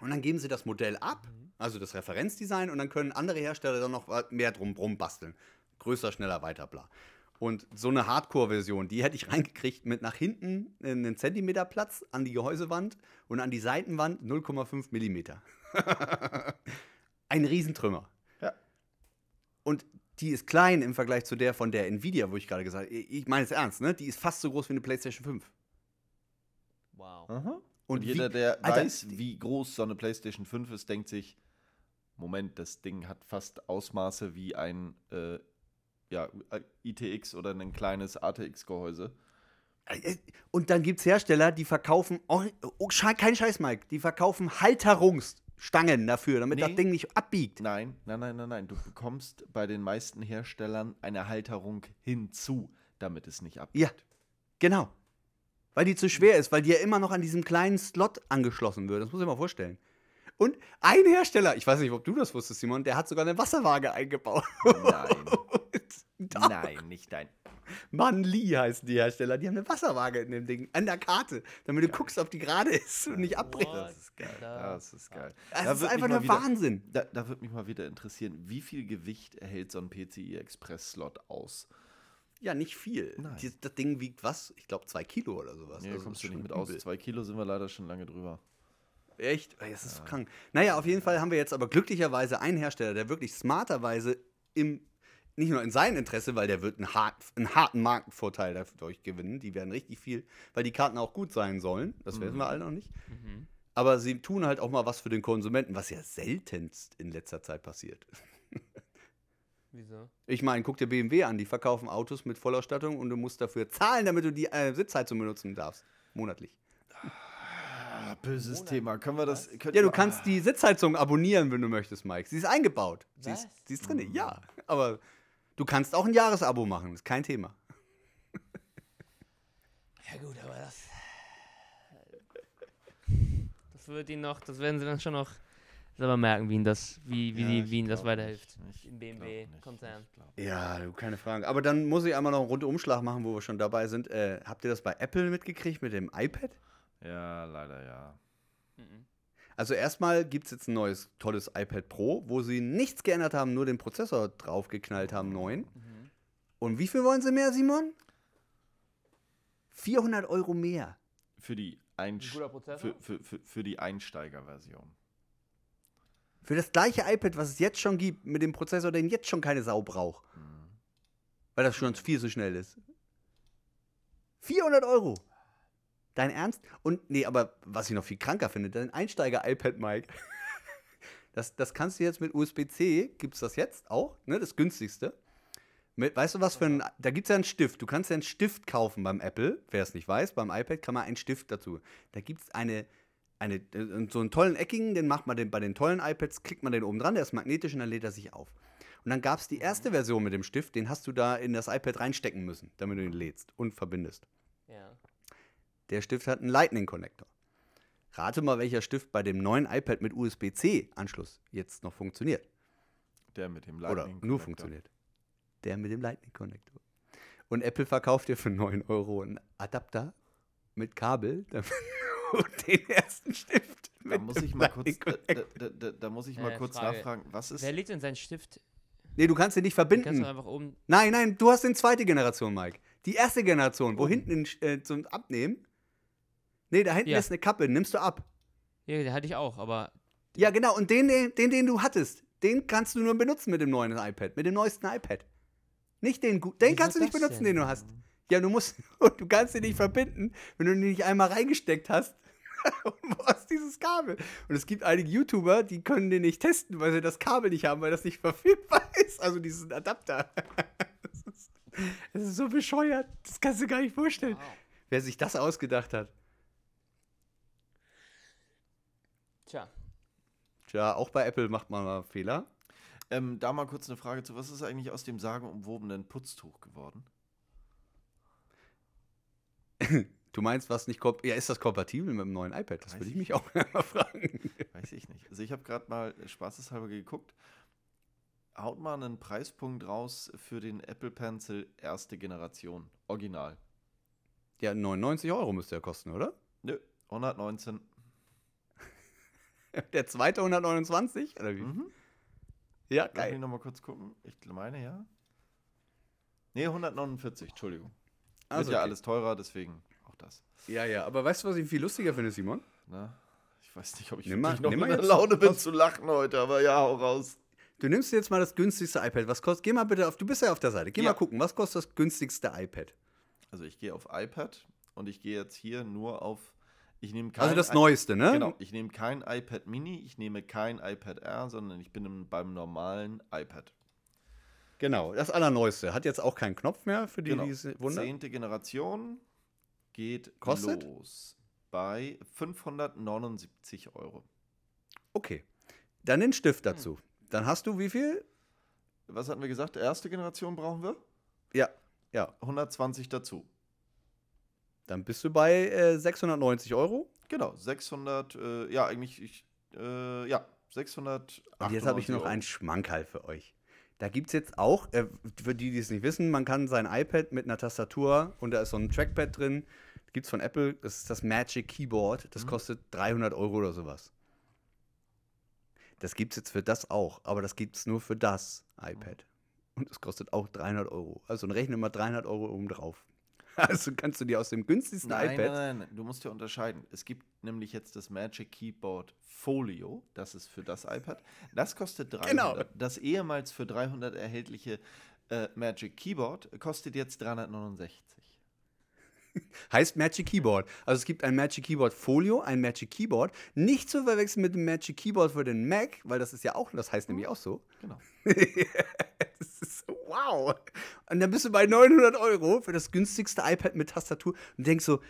Und dann geben sie das Modell ab, also das Referenzdesign, und dann können andere Hersteller dann noch mehr drum rum basteln. Größer, schneller, weiter, bla. Und so eine Hardcore-Version, die hätte ich reingekriegt mit nach hinten einen Zentimeter Platz an die Gehäusewand und an die Seitenwand 0,5 Millimeter. Ein Riesentrümmer. Ja. Und die ist klein im Vergleich zu der von der Nvidia, wo ich gerade gesagt habe. Ich meine es ernst, ne? Die ist fast so groß wie eine PlayStation 5. wow. Und Und, jeder, wie- der Alter, weiß, wie groß so eine PlayStation 5 ist, denkt sich, Moment, das Ding hat fast Ausmaße wie ein äh, ja, ITX oder ein kleines ATX-Gehäuse. Äh, Und dann gibt es Hersteller, die verkaufen, oh, oh, kein Scheiß, Mike, die verkaufen Halterungsstangen dafür, damit Nee. das Ding nicht abbiegt. Nein, nein, nein, nein, nein. Du bekommst bei den meisten Herstellern eine Halterung hinzu, damit es nicht abgeht. Ja, genau. Weil die zu schwer ist, weil die ja immer noch an diesem kleinen Slot angeschlossen wird. Das muss ich mal vorstellen. Und ein Hersteller, ich weiß nicht, ob du das wusstest, Simon, der hat sogar eine Wasserwaage eingebaut. Nein. Nein, nicht dein. Mann Lee heißen die Hersteller. Die haben eine Wasserwaage in dem Ding, an der Karte, damit du guckst, ob die gerade ist und nicht abbricht. Das ist geil. Da- Das ist geil. Das Da ist einfach nur wieder- Wahnsinn. Da, da würde mich mal wieder interessieren, wie viel Gewicht erhält so ein PCI Express Slot aus? Ja, nicht viel. Die, das Ding wiegt was? Ich glaube, zwei Kilo oder sowas. Nee, Also kommst du nicht mit aus. Zwei Kilo sind wir leider schon lange drüber. Echt? Das ist krank. Naja, auf jeden Fall haben wir jetzt aber glücklicherweise einen Hersteller, der wirklich smarterweise im, nicht nur in seinem Interesse, weil der wird einen, hart, einen harten Markenvorteil dadurch gewinnen. Die werden richtig viel, weil die Karten auch gut sein sollen. Das wissen wir alle noch nicht. Mhm. Aber sie tun halt auch mal was für den Konsumenten, was ja seltenst in letzter Zeit passiert. Wieso? Ich meine, guck dir BMW an, die verkaufen Autos mit Vollausstattung und du musst dafür zahlen, damit du die äh, Sitzheizung benutzen darfst. Monatlich. Ah, böses Thema. Können wir das. Ja, du kannst die Sitzheizung abonnieren, wenn du möchtest, Mike. Sie ist eingebaut. Sie ist, sie ist drin, ja. Aber du kannst auch ein Jahresabo machen, ist kein Thema. Ja gut, aber das. Das wird ihn noch, das werden sie dann schon noch selber merken, wie ihnen das, wie, wie, Ja, die, wie ihnen das weiterhilft. nicht. Ich Im. BMW-Konzern. Ja, du, keine Frage. Aber dann muss ich einmal noch einen Rundumschlag machen, wo wir schon dabei sind. Äh, habt ihr das bei Apple mitgekriegt mit dem iPad? Ja, leider ja. Mhm. Also erstmal gibt es jetzt ein neues, tolles iPad Pro, wo sie nichts geändert haben, nur den Prozessor draufgeknallt haben, neuen. Mhm. Und wie viel wollen sie mehr, Simon? 400 Euro mehr. Für die, Ein Einst für, für, für, für die Einsteigerversion. Für das gleiche iPad, was es jetzt schon gibt, mit dem Prozessor, den jetzt schon keine Sau braucht. Weil das schon viel zu schnell ist. 400 Euro. Dein Ernst? Und, nee, aber was ich noch viel kranker finde, dein Einsteiger-iPad, Mike. Das, das kannst du jetzt mit USB-C, gibt es das jetzt auch, ne? Das günstigste. Mit, weißt du was für ein, da gibt es ja einen Stift. Du kannst ja einen Stift kaufen beim Apple. Wer es nicht weiß, beim iPad kann man einen Stift dazu. Da gibt es eine, eine, äh, so einen tollen eckigen, den macht man den, bei den tollen iPads, klickt man den oben dran, der ist magnetisch und dann lädt er sich auf. Und dann gab es die erste Version mit dem Stift, den hast du da in das iPad reinstecken müssen, damit du ihn lädst und verbindest. Ja. Der Stift hat einen Lightning-Connector. Rate mal, welcher Stift bei dem neuen iPad mit USB-C-Anschluss jetzt noch funktioniert. Der mit dem Oder Lightning nur Connector. funktioniert. Der mit dem Lightning-Connector. Und Apple verkauft dir für 9 Euro einen Adapter mit Kabel damit und den ersten Stift. Da muss dem ich mal kurz, da, Lightning-Connector. da, da, da muss ich mal Äh, kurz Frage. nachfragen, was ist Wer legt denn seinen Stift? Nee, du kannst den nicht Den kannst verbinden. du einfach oben. Nein, nein, du hast den zweite Generation, Mike. Die erste Generation, wo hinten äh, zum Abnehmen. Nee, da hinten Ja. ist eine Kappe, nimmst du ab. Ja, den hatte ich auch, aber Ja, genau. Und den, den, den, den du hattest, den kannst du nur benutzen mit dem neuen iPad, mit dem neuesten iPad. Nicht den guten. Den Wieso kannst du nicht benutzen, denn? den du hast. Ja, du musst, und du kannst den nicht verbinden, wenn du den nicht einmal reingesteckt hast. Wo ist dieses Kabel? Und es gibt einige YouTuber, die können den nicht testen, weil sie das Kabel nicht haben, weil das nicht verfügbar ist. Also diesen Adapter. Das ist, das ist so bescheuert. Das kannst du gar nicht vorstellen. Wer sich das ausgedacht hat. Tja. Tja, auch bei Apple macht man mal Fehler. Ähm, da mal kurz eine Frage zu, was ist eigentlich aus dem sagenumwobenen Putztuch geworden? Du meinst, was nicht komp Ja, ist das kompatibel mit dem neuen iPad? Das würde ich ich mich auch mal fragen. Weiß ich nicht. Also ich habe gerade mal spaßeshalber geguckt. Haut mal einen Preispunkt raus für den Apple Pencil erste Generation. Original. Ja, 99 Euro müsste er kosten, oder? Nö, 119. Der zweite 129? Oder wie? Mhm. Ja, Lass mich geil. nochmal kurz gucken. Ich meine, ja. Nee, 149, Entschuldigung. Also, Wird ja okay. alles teurer, deswegen auch das. Ja, ja, aber weißt du, was ich viel lustiger finde, Simon? Na, ich weiß nicht, ob ich Nimm mal- noch nimm in mal der jetzt Laune bin zu lachen heute, aber ja, hau raus. Du nimmst jetzt mal das günstigste iPad. Was kostet? Geh mal bitte auf. Du bist ja auf der Seite. Geh Ja. mal gucken, was kostet das günstigste iPad? Also ich gehe auf iPad und ich gehe jetzt hier nur auf. Ich nehme kein Also das I- neueste, ne? Genau, ich nehme kein iPad Mini, ich nehme kein iPad Air, sondern ich bin im, beim normalen iPad. Genau, das allerneueste. Hat jetzt auch keinen Knopf mehr für die, Genau. die es wundern. Zehnte Generation geht Kostet? los bei 579 Euro. Okay. Dann den Stift dazu. Dann hast du wie viel? Was hatten wir gesagt? Erste Generation brauchen wir? Ja, ja. 120 dazu. Dann bist du bei äh, 690 Euro. Genau, 600, äh, ja, eigentlich, ich, äh, ja, 600. Und jetzt habe ich noch einen Schmankerl für euch. Da gibt es jetzt auch, äh, für die, die es nicht wissen, man kann sein iPad mit einer Tastatur und da ist so ein Trackpad drin. Gibt es von Apple, das ist das Magic Keyboard. Das kostet 300 Euro oder sowas. Das gibt es jetzt für das auch, aber das gibt es nur für das iPad. Und es kostet auch 300 Euro. Also rechne mal 300 Euro oben drauf. Also kannst du dir aus dem günstigsten Nein, iPad. nein, nein, du musst ja unterscheiden. Es gibt nämlich jetzt das Magic Keyboard Folio, das ist für das iPad. Das kostet 300. Genau. Das ehemals für 300 erhältliche äh, Magic Keyboard kostet jetzt 369. Heißt Magic Keyboard. Also es gibt ein Magic Keyboard Folio, ein Magic Keyboard. Nicht zu verwechseln mit dem Magic Keyboard für den Mac, weil das ist ja auch, das heißt nämlich auch so. Genau. das ist so, wow. Und dann bist du bei 900 Euro für das günstigste iPad mit Tastatur und denkst so,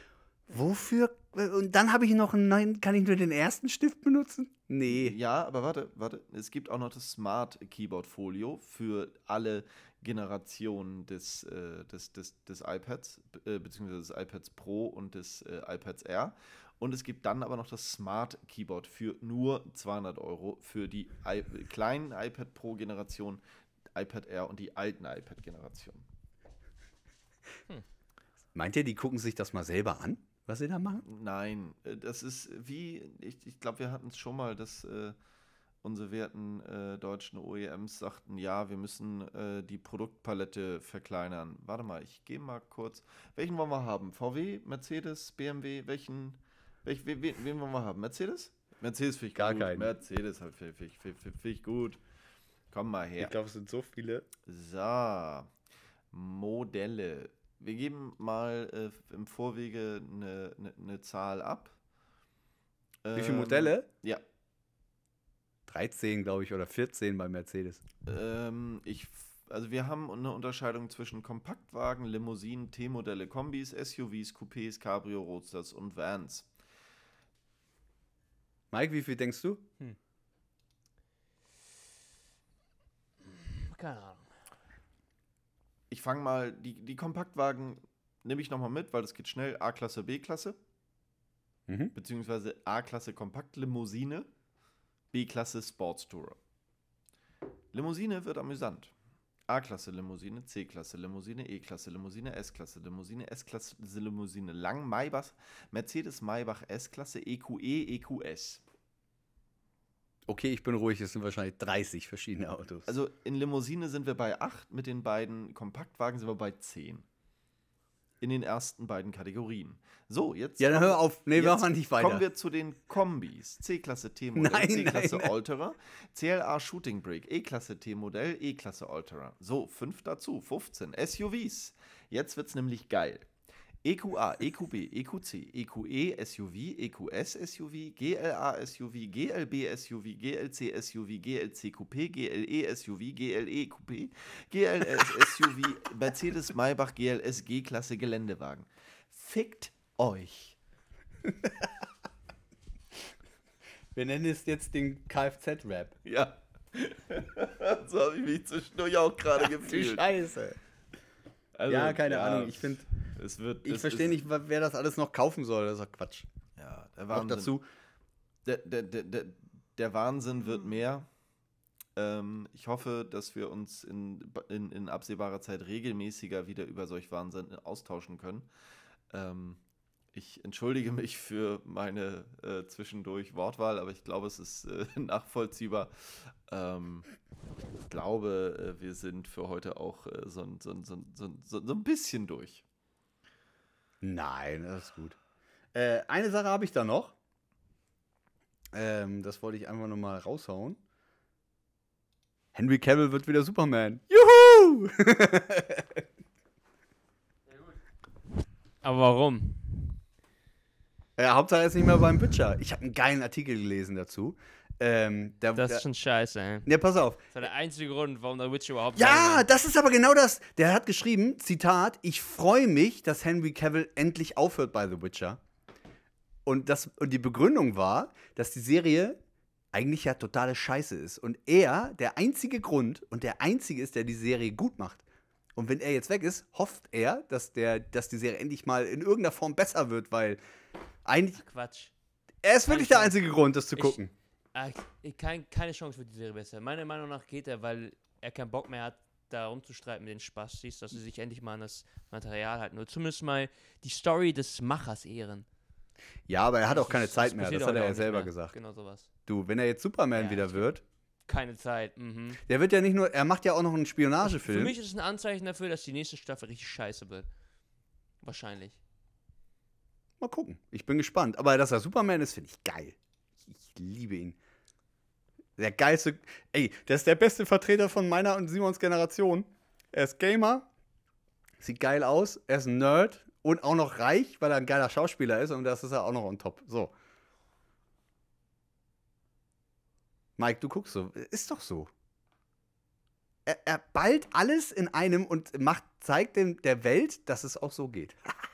wofür? Und dann habe ich noch einen neuen, kann ich nur den ersten Stift benutzen? Nee. Ja, aber warte, warte. Es gibt auch noch das Smart Keyboard Folio für alle Generationen des, äh, des, des, des iPads, äh, beziehungsweise des iPads Pro und des äh, iPads Air. Und es gibt dann aber noch das Smart Keyboard für nur 200 Euro für die I kleinen iPad Pro Generation, iPad Air und die alten iPad Generation. Meint ihr, die gucken sich das mal selber an, was sie da machen? Nein, äh, das ist wie, ich, ich glaube, wir hatten es schon mal, dass äh, unsere werten äh, deutschen OEMs sagten, ja, wir müssen äh, die Produktpalette verkleinern. Warte mal, ich gehe mal kurz. Welchen wollen wir haben? VW, Mercedes, BMW, welchen, welch, wen, wen wen wollen wir haben? Mercedes? Mercedes finde ich Gar gut. keinen. Mercedes halt finde find, find, find, find ich gut. Komm mal her. glaube, es sind so viele. So, Modelle. Wir geben mal äh, im Vorwege eine ne, ne Zahl ab. Wie viele Ähm, Modelle? Ja, 13, glaube ich, oder 14 bei Mercedes. ähm, ich, also wir haben eine Unterscheidung zwischen Kompaktwagen, Limousinen, T-Modelle, Kombis, SUVs, Coupés, Cabrio, Roadsters und Vans. Mike, wie viel denkst du? Keine Ahnung. Ich fange mal, die, die Kompaktwagen nehme ich nochmal mit, weil das geht schnell. A-Klasse, B-Klasse, Mhm. beziehungsweise A-Klasse Kompaktlimousine, B-Klasse Sportstourer. Limousine wird amüsant. A-Klasse Limousine, C-Klasse Limousine, E-Klasse Limousine, S-Klasse Limousine, S-Klasse Limousine Lang, Maybach, Mercedes Maybach S-Klasse, EQE, EQS. Okay, ich bin ruhig, es sind wahrscheinlich 30 verschiedene Autos. Also in Limousine sind wir bei 8, mit den beiden Kompaktwagen sind wir bei 10. In den ersten beiden Kategorien. So, jetzt. ja, dann hör auf. Nee, wir Jetzt machen nicht weiter. Kommen wir zu den Kombis. C-Klasse T-Modell, C-Klasse. Alterer, CLA Shooting Brake, E-Klasse T-Modell, E-Klasse Alterer. So, fünf dazu, 15. SUVs. Jetzt wird's nämlich geil. EQA, EQB, EQC, EQE SUV, EQS SUV, GLA SUV, GLB SUV, GLC SUV, GLC Coupé, GLE SUV, GLE Coupé, GLS SUV, Mercedes Maybach GLS G-Klasse Geländewagen. Fickt euch. wir nennen es jetzt den Kfz-Rap. Ja. so habe ich mich zwischendurch auch gerade gefühlt. Scheiße. Also, ja, keine Ahnung. Ich finde, es wird, ich verstehe nicht, wer das alles noch kaufen soll. Das ist doch Quatsch. Ja, der Auch Wahnsinn. dazu. Der, der, der, der, der Wahnsinn wird mehr. Ähm, ich hoffe, dass wir uns in, in, in absehbarer Zeit regelmäßiger wieder über solch Wahnsinn austauschen können. Ähm, ich entschuldige mich für meine äh, zwischendurch Wortwahl, aber ich glaube, es ist äh, nachvollziehbar. Ähm, ich glaube, äh, wir sind für heute auch äh, so, ein- so, ein- so, ein- so, ein- so, so ein bisschen durch. Nein, das ist gut. Äh, eine Sache habe ich da noch. Ähm, das wollte ich einfach nur mal raushauen. Henry Cavill wird wieder Superman. Juhu! Aber warum? Ja, Hauptsache er ist nicht mehr beim Butcher. Ich habe einen geilen Artikel gelesen dazu. Ähm, der, Das ist schon scheiße, ey. ja, pass auf. Das war der einzige Grund, warum der Witcher überhaupt Ja, das ist aber genau das. Der hat geschrieben, Zitat, ich freue mich, dass Henry Cavill endlich aufhört bei The Witcher. Und, das, und die Begründung war, dass die Serie eigentlich ja totale Scheiße ist. Und er der einzige Grund und der einzige ist, der die Serie gut macht. Und wenn er jetzt weg ist, hofft er, dass, der, dass die Serie endlich mal in irgendeiner Form besser wird, weil eigentlich, Quatsch. er ist wirklich der einzige Grund, das zu Ich- gucken. Ah, ich- kein, keine Chance für die Serie besser. Meiner Meinung nach geht er, weil er keinen Bock mehr hat, da rumzustreiten mit den Spastis, dass sie sich endlich mal an das Material halten. Oder zumindest mal die Story des Machers ehren. Ja, aber er hat Das auch keine ist- Zeit mehr. Das hat er ja selber mehr. gesagt. Genau sowas. Du, wenn er jetzt Superman Ja, wieder wird, Keine Zeit. Mhm. der wird ja nicht nur, er macht ja auch noch einen Für Spionagefilm. mich ist es ein Anzeichen dafür, dass die nächste Staffel richtig scheiße wird. Wahrscheinlich. Mal gucken. Ich bin gespannt. Aber dass er Superman ist, finde ich geil. Ich liebe ihn. Der geilste. Ey, der ist der beste Vertreter von meiner und Simons Generation. Er ist Gamer, sieht geil aus, er ist ein Nerd und auch noch reich, weil er ein geiler Schauspieler ist und das ist er auch noch on top. So. Mike, du guckst so. Ist doch so. Er, er ballt alles in einem und macht, zeigt dem, der Welt, dass es auch so geht.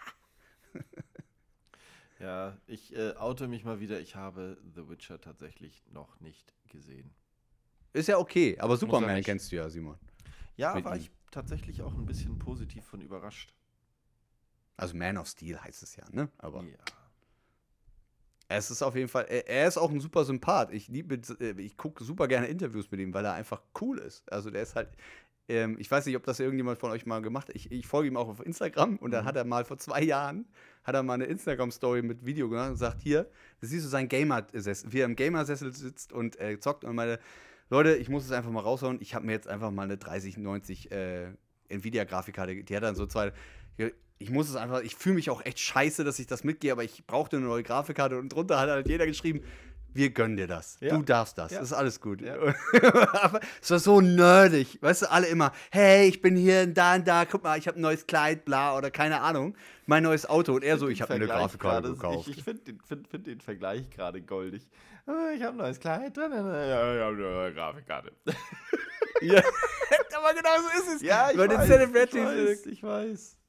Ja, ich äh, oute mich mal wieder. Ich habe The Witcher tatsächlich noch nicht gesehen. Ist ja okay, aber Superman kennst du ja, Simon. Ja, Mit war ihm. ich tatsächlich auch ein bisschen positiv von überrascht. Also Man of Steel heißt es ja, ne? Aber Ja. es ist auf jeden Fall, er, er ist auch ein super Sympath. Ich liebe, äh, ich gucke super gerne Interviews mit ihm, weil er einfach cool ist. Also der ist halt, ähm, ich weiß nicht, ob das irgendjemand von euch mal gemacht hat. Ich, ich folge ihm auch auf Instagram und dann Mhm. hat er mal vor zwei Jahren, hat er mal eine Instagram-Story mit Video gemacht und sagt, hier, da siehst du seinen Gamer-Sessel, wie er im Gamer-Sessel sitzt und äh, zockt und meine, Leute, ich muss es einfach mal raushauen. Ich habe mir jetzt einfach mal eine 3090 äh, Nvidia-Grafikkarte, die hat dann so zwei. Ich muss es einfach, ich fühle mich auch echt scheiße, dass ich das mitgehe, aber ich brauchte eine neue Grafikkarte und drunter hat halt jeder geschrieben, wir gönnen dir das. Ja. Du darfst das. Ja. Ist alles gut. Ja. aber es war so nerdig. Weißt du, alle immer, hey, ich bin hier und da und da, guck mal, ich habe ein neues Kleid, bla, oder keine Ahnung, mein neues Auto. Und er so, ich habe eine Grafikkarte gekauft. Ich, ich finde den, find, find den Vergleich gerade goldig. Ah, Ich habe ein neues Kleid drin. Ja, ich habe eine neue Grafikkarte. ja. aber genau so ist es. Ja, ich den weiß, ich weiß, ich weiß.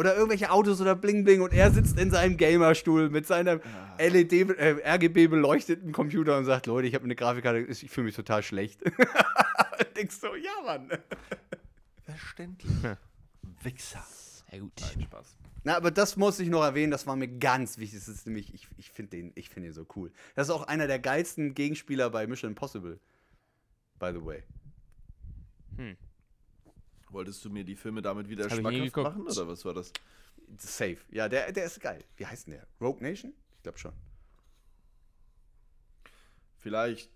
Oder irgendwelche Autos oder Bling Bling und er sitzt in seinem Gamerstuhl mit seinem Ah. LED, äh, RGB beleuchteten Computer und sagt, Leute, ich habe eine Grafikkarte, ich fühle mich total schlecht. und denkst so, ja Mann. Verständlich. Wichser. Ja, gut. Nein, Spaß. Na, aber das muss ich noch erwähnen, das war mir ganz wichtig. Das ist nämlich, ich, ich finde den, ich finde ihn so cool. Das ist auch einer der geilsten Gegenspieler bei Mission Impossible. By the way. Hm. Wolltest du mir die Filme damit wieder schmackhaft machen oder was war das? Safe. Ja, der, der ist geil. Wie heißt denn der? Rogue Nation? Ich glaube schon. Vielleicht.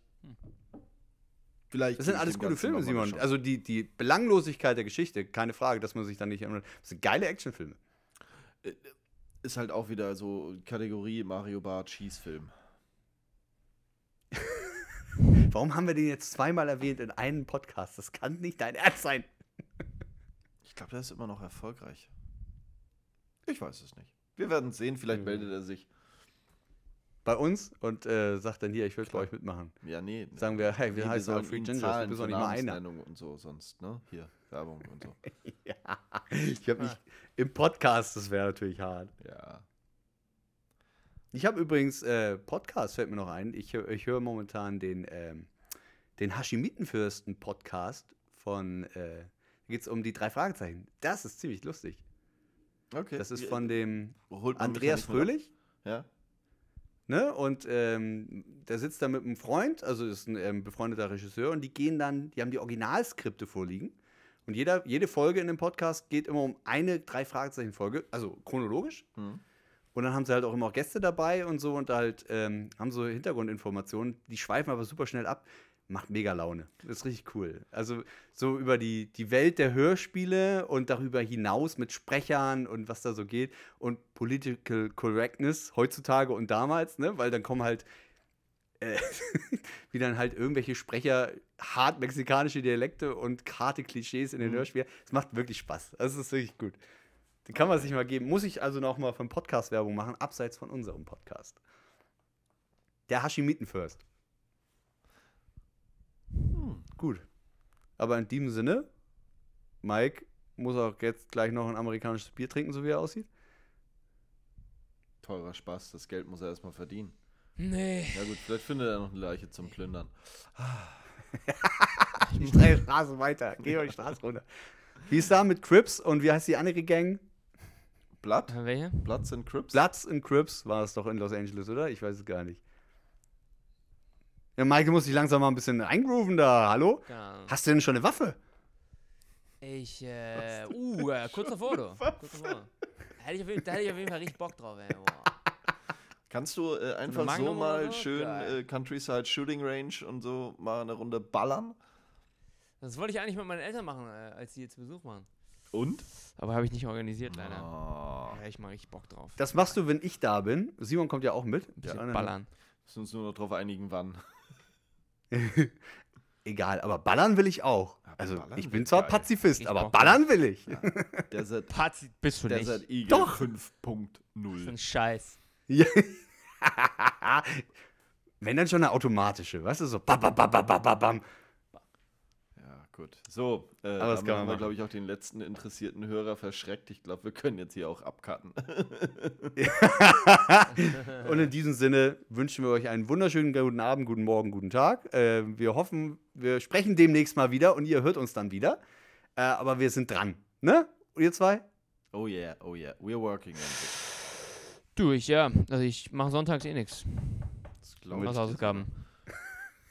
Vielleicht. Das sind alles gute Filme, Simon. Also die, die Belanglosigkeit der Geschichte, keine Frage, dass man sich da nicht erinnert. Das sind geile Actionfilme. ist halt auch wieder so Kategorie Mario Bart Schießfilm. Warum haben wir den jetzt zweimal erwähnt in einem Podcast? Das kann nicht dein Ernst sein. Ich glaube, der ist immer noch erfolgreich. Ich weiß es nicht. Wir werden sehen, vielleicht Ja. meldet er sich. Bei uns und äh, sagt dann hier, ich will bei Klar. euch mitmachen. Ja, nee. Sagen wir, hey, wir Nee, heißen Free ihm Gingers, du bist doch nicht mal einer. Und so sonst, ne? Hier, Werbung und so. ja, ich habe nicht im Podcast, das wäre natürlich hart. Ja. Ich habe übrigens, äh, Podcast fällt mir noch ein. Ich, ich höre momentan den, ähm, den Hashimitenfürsten-Podcast von, äh, da geht es um die drei Fragezeichen. Das ist ziemlich lustig. Okay. Das ist von dem mich Andreas Fröhlich. Ja. Ne? Und ähm, der sitzt da mit einem Freund, also ist ein ähm, befreundeter Regisseur, und die gehen dann, die haben die Originalskripte vorliegen. Und jeder, jede Folge in dem Podcast geht immer um eine drei Fragezeichen-Folge, also chronologisch. Hm. Und dann haben sie halt auch immer auch Gäste dabei und so und halt ähm, haben so Hintergrundinformationen, die schweifen aber super schnell ab. Macht mega Laune. Das ist richtig cool. Also so über die, die Welt der Hörspiele und darüber hinaus mit Sprechern und was da so geht und Political Correctness heutzutage und damals, ne? Weil dann kommen halt äh, wie dann halt irgendwelche Sprecher hart mexikanische Dialekte und harte Klischees in den Mhm. Hörspielen. Es macht wirklich Spaß. Also es ist wirklich gut. Den kann man sich mal geben. Muss ich also noch mal von Podcast Werbung machen, abseits von unserem Podcast. Der Hashimiten First. Gut. Aber in diesem Sinne, Mike muss auch jetzt gleich noch ein amerikanisches Bier trinken, so wie er aussieht. Teurer Spaß, das Geld muss er erstmal verdienen. Nee. Ja gut, vielleicht findet er noch eine Leiche zum Plündern. Die drei Straßen weiter. Geh mal die Straße runter. Wie ist da mit Crips und wie heißt die andere Gang? Blood? Äh, Welche? Bloods and Crips? Bloods and Crips war es doch in Los Angeles, oder? Ich weiß es gar nicht. Ja, Maike muss sich langsam mal ein bisschen eingrooven da. Hallo? Ahnung. Hast du denn schon eine Waffe? Ich, äh, uh, äh, kurz davor, du. Kurz davor. Hätte ich auf jeden, da hätte ich auf jeden Fall richtig Bock drauf, ey. Boah. Kannst du äh, einfach so mal schön äh, Countryside Shooting Range und so mal eine Runde ballern? Das wollte ich eigentlich mit meinen Eltern machen, äh, als sie jetzt Besuch waren. Und? Aber habe ich nicht organisiert, leider. Oh, Da hätte ich mal richtig Bock drauf. Das machst du, wenn ich da bin. Simon kommt ja auch mit. Ein bisschen Ja, ballern. müssen uns nur noch drauf einigen, wann. Egal, aber ballern will ich auch. Ja, Also, ich bin zwar geil. Pazifist, Ich aber ballern will ich. Desert, Pazi bist du nicht. Desert Eagle Doch. 5.0. So ein Scheiß. Ja. Wenn dann schon eine automatische, weißt du, so bam, bam, bam, bam, bam, bam. Ja, gut. So, äh, das kann man haben wir, glaube ich, auch den letzten interessierten Hörer verschreckt. Ich glaube, wir können jetzt hier auch abcutten. Und in diesem Sinne wünschen wir euch einen wunderschönen guten Abend, guten Morgen, guten Tag. Äh, wir hoffen, wir sprechen demnächst mal wieder und ihr hört uns dann wieder. Äh, aber wir sind dran. Ne? Ihr zwei? Oh yeah, oh yeah. We're working on it. Du, ich, ja. Also ich mache sonntags eh nichts. Das glaub ich Hausaufgaben.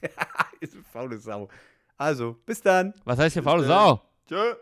Ist eine faule Sau. Also, bis dann. Was heißt hier faule. Sau? Tschö.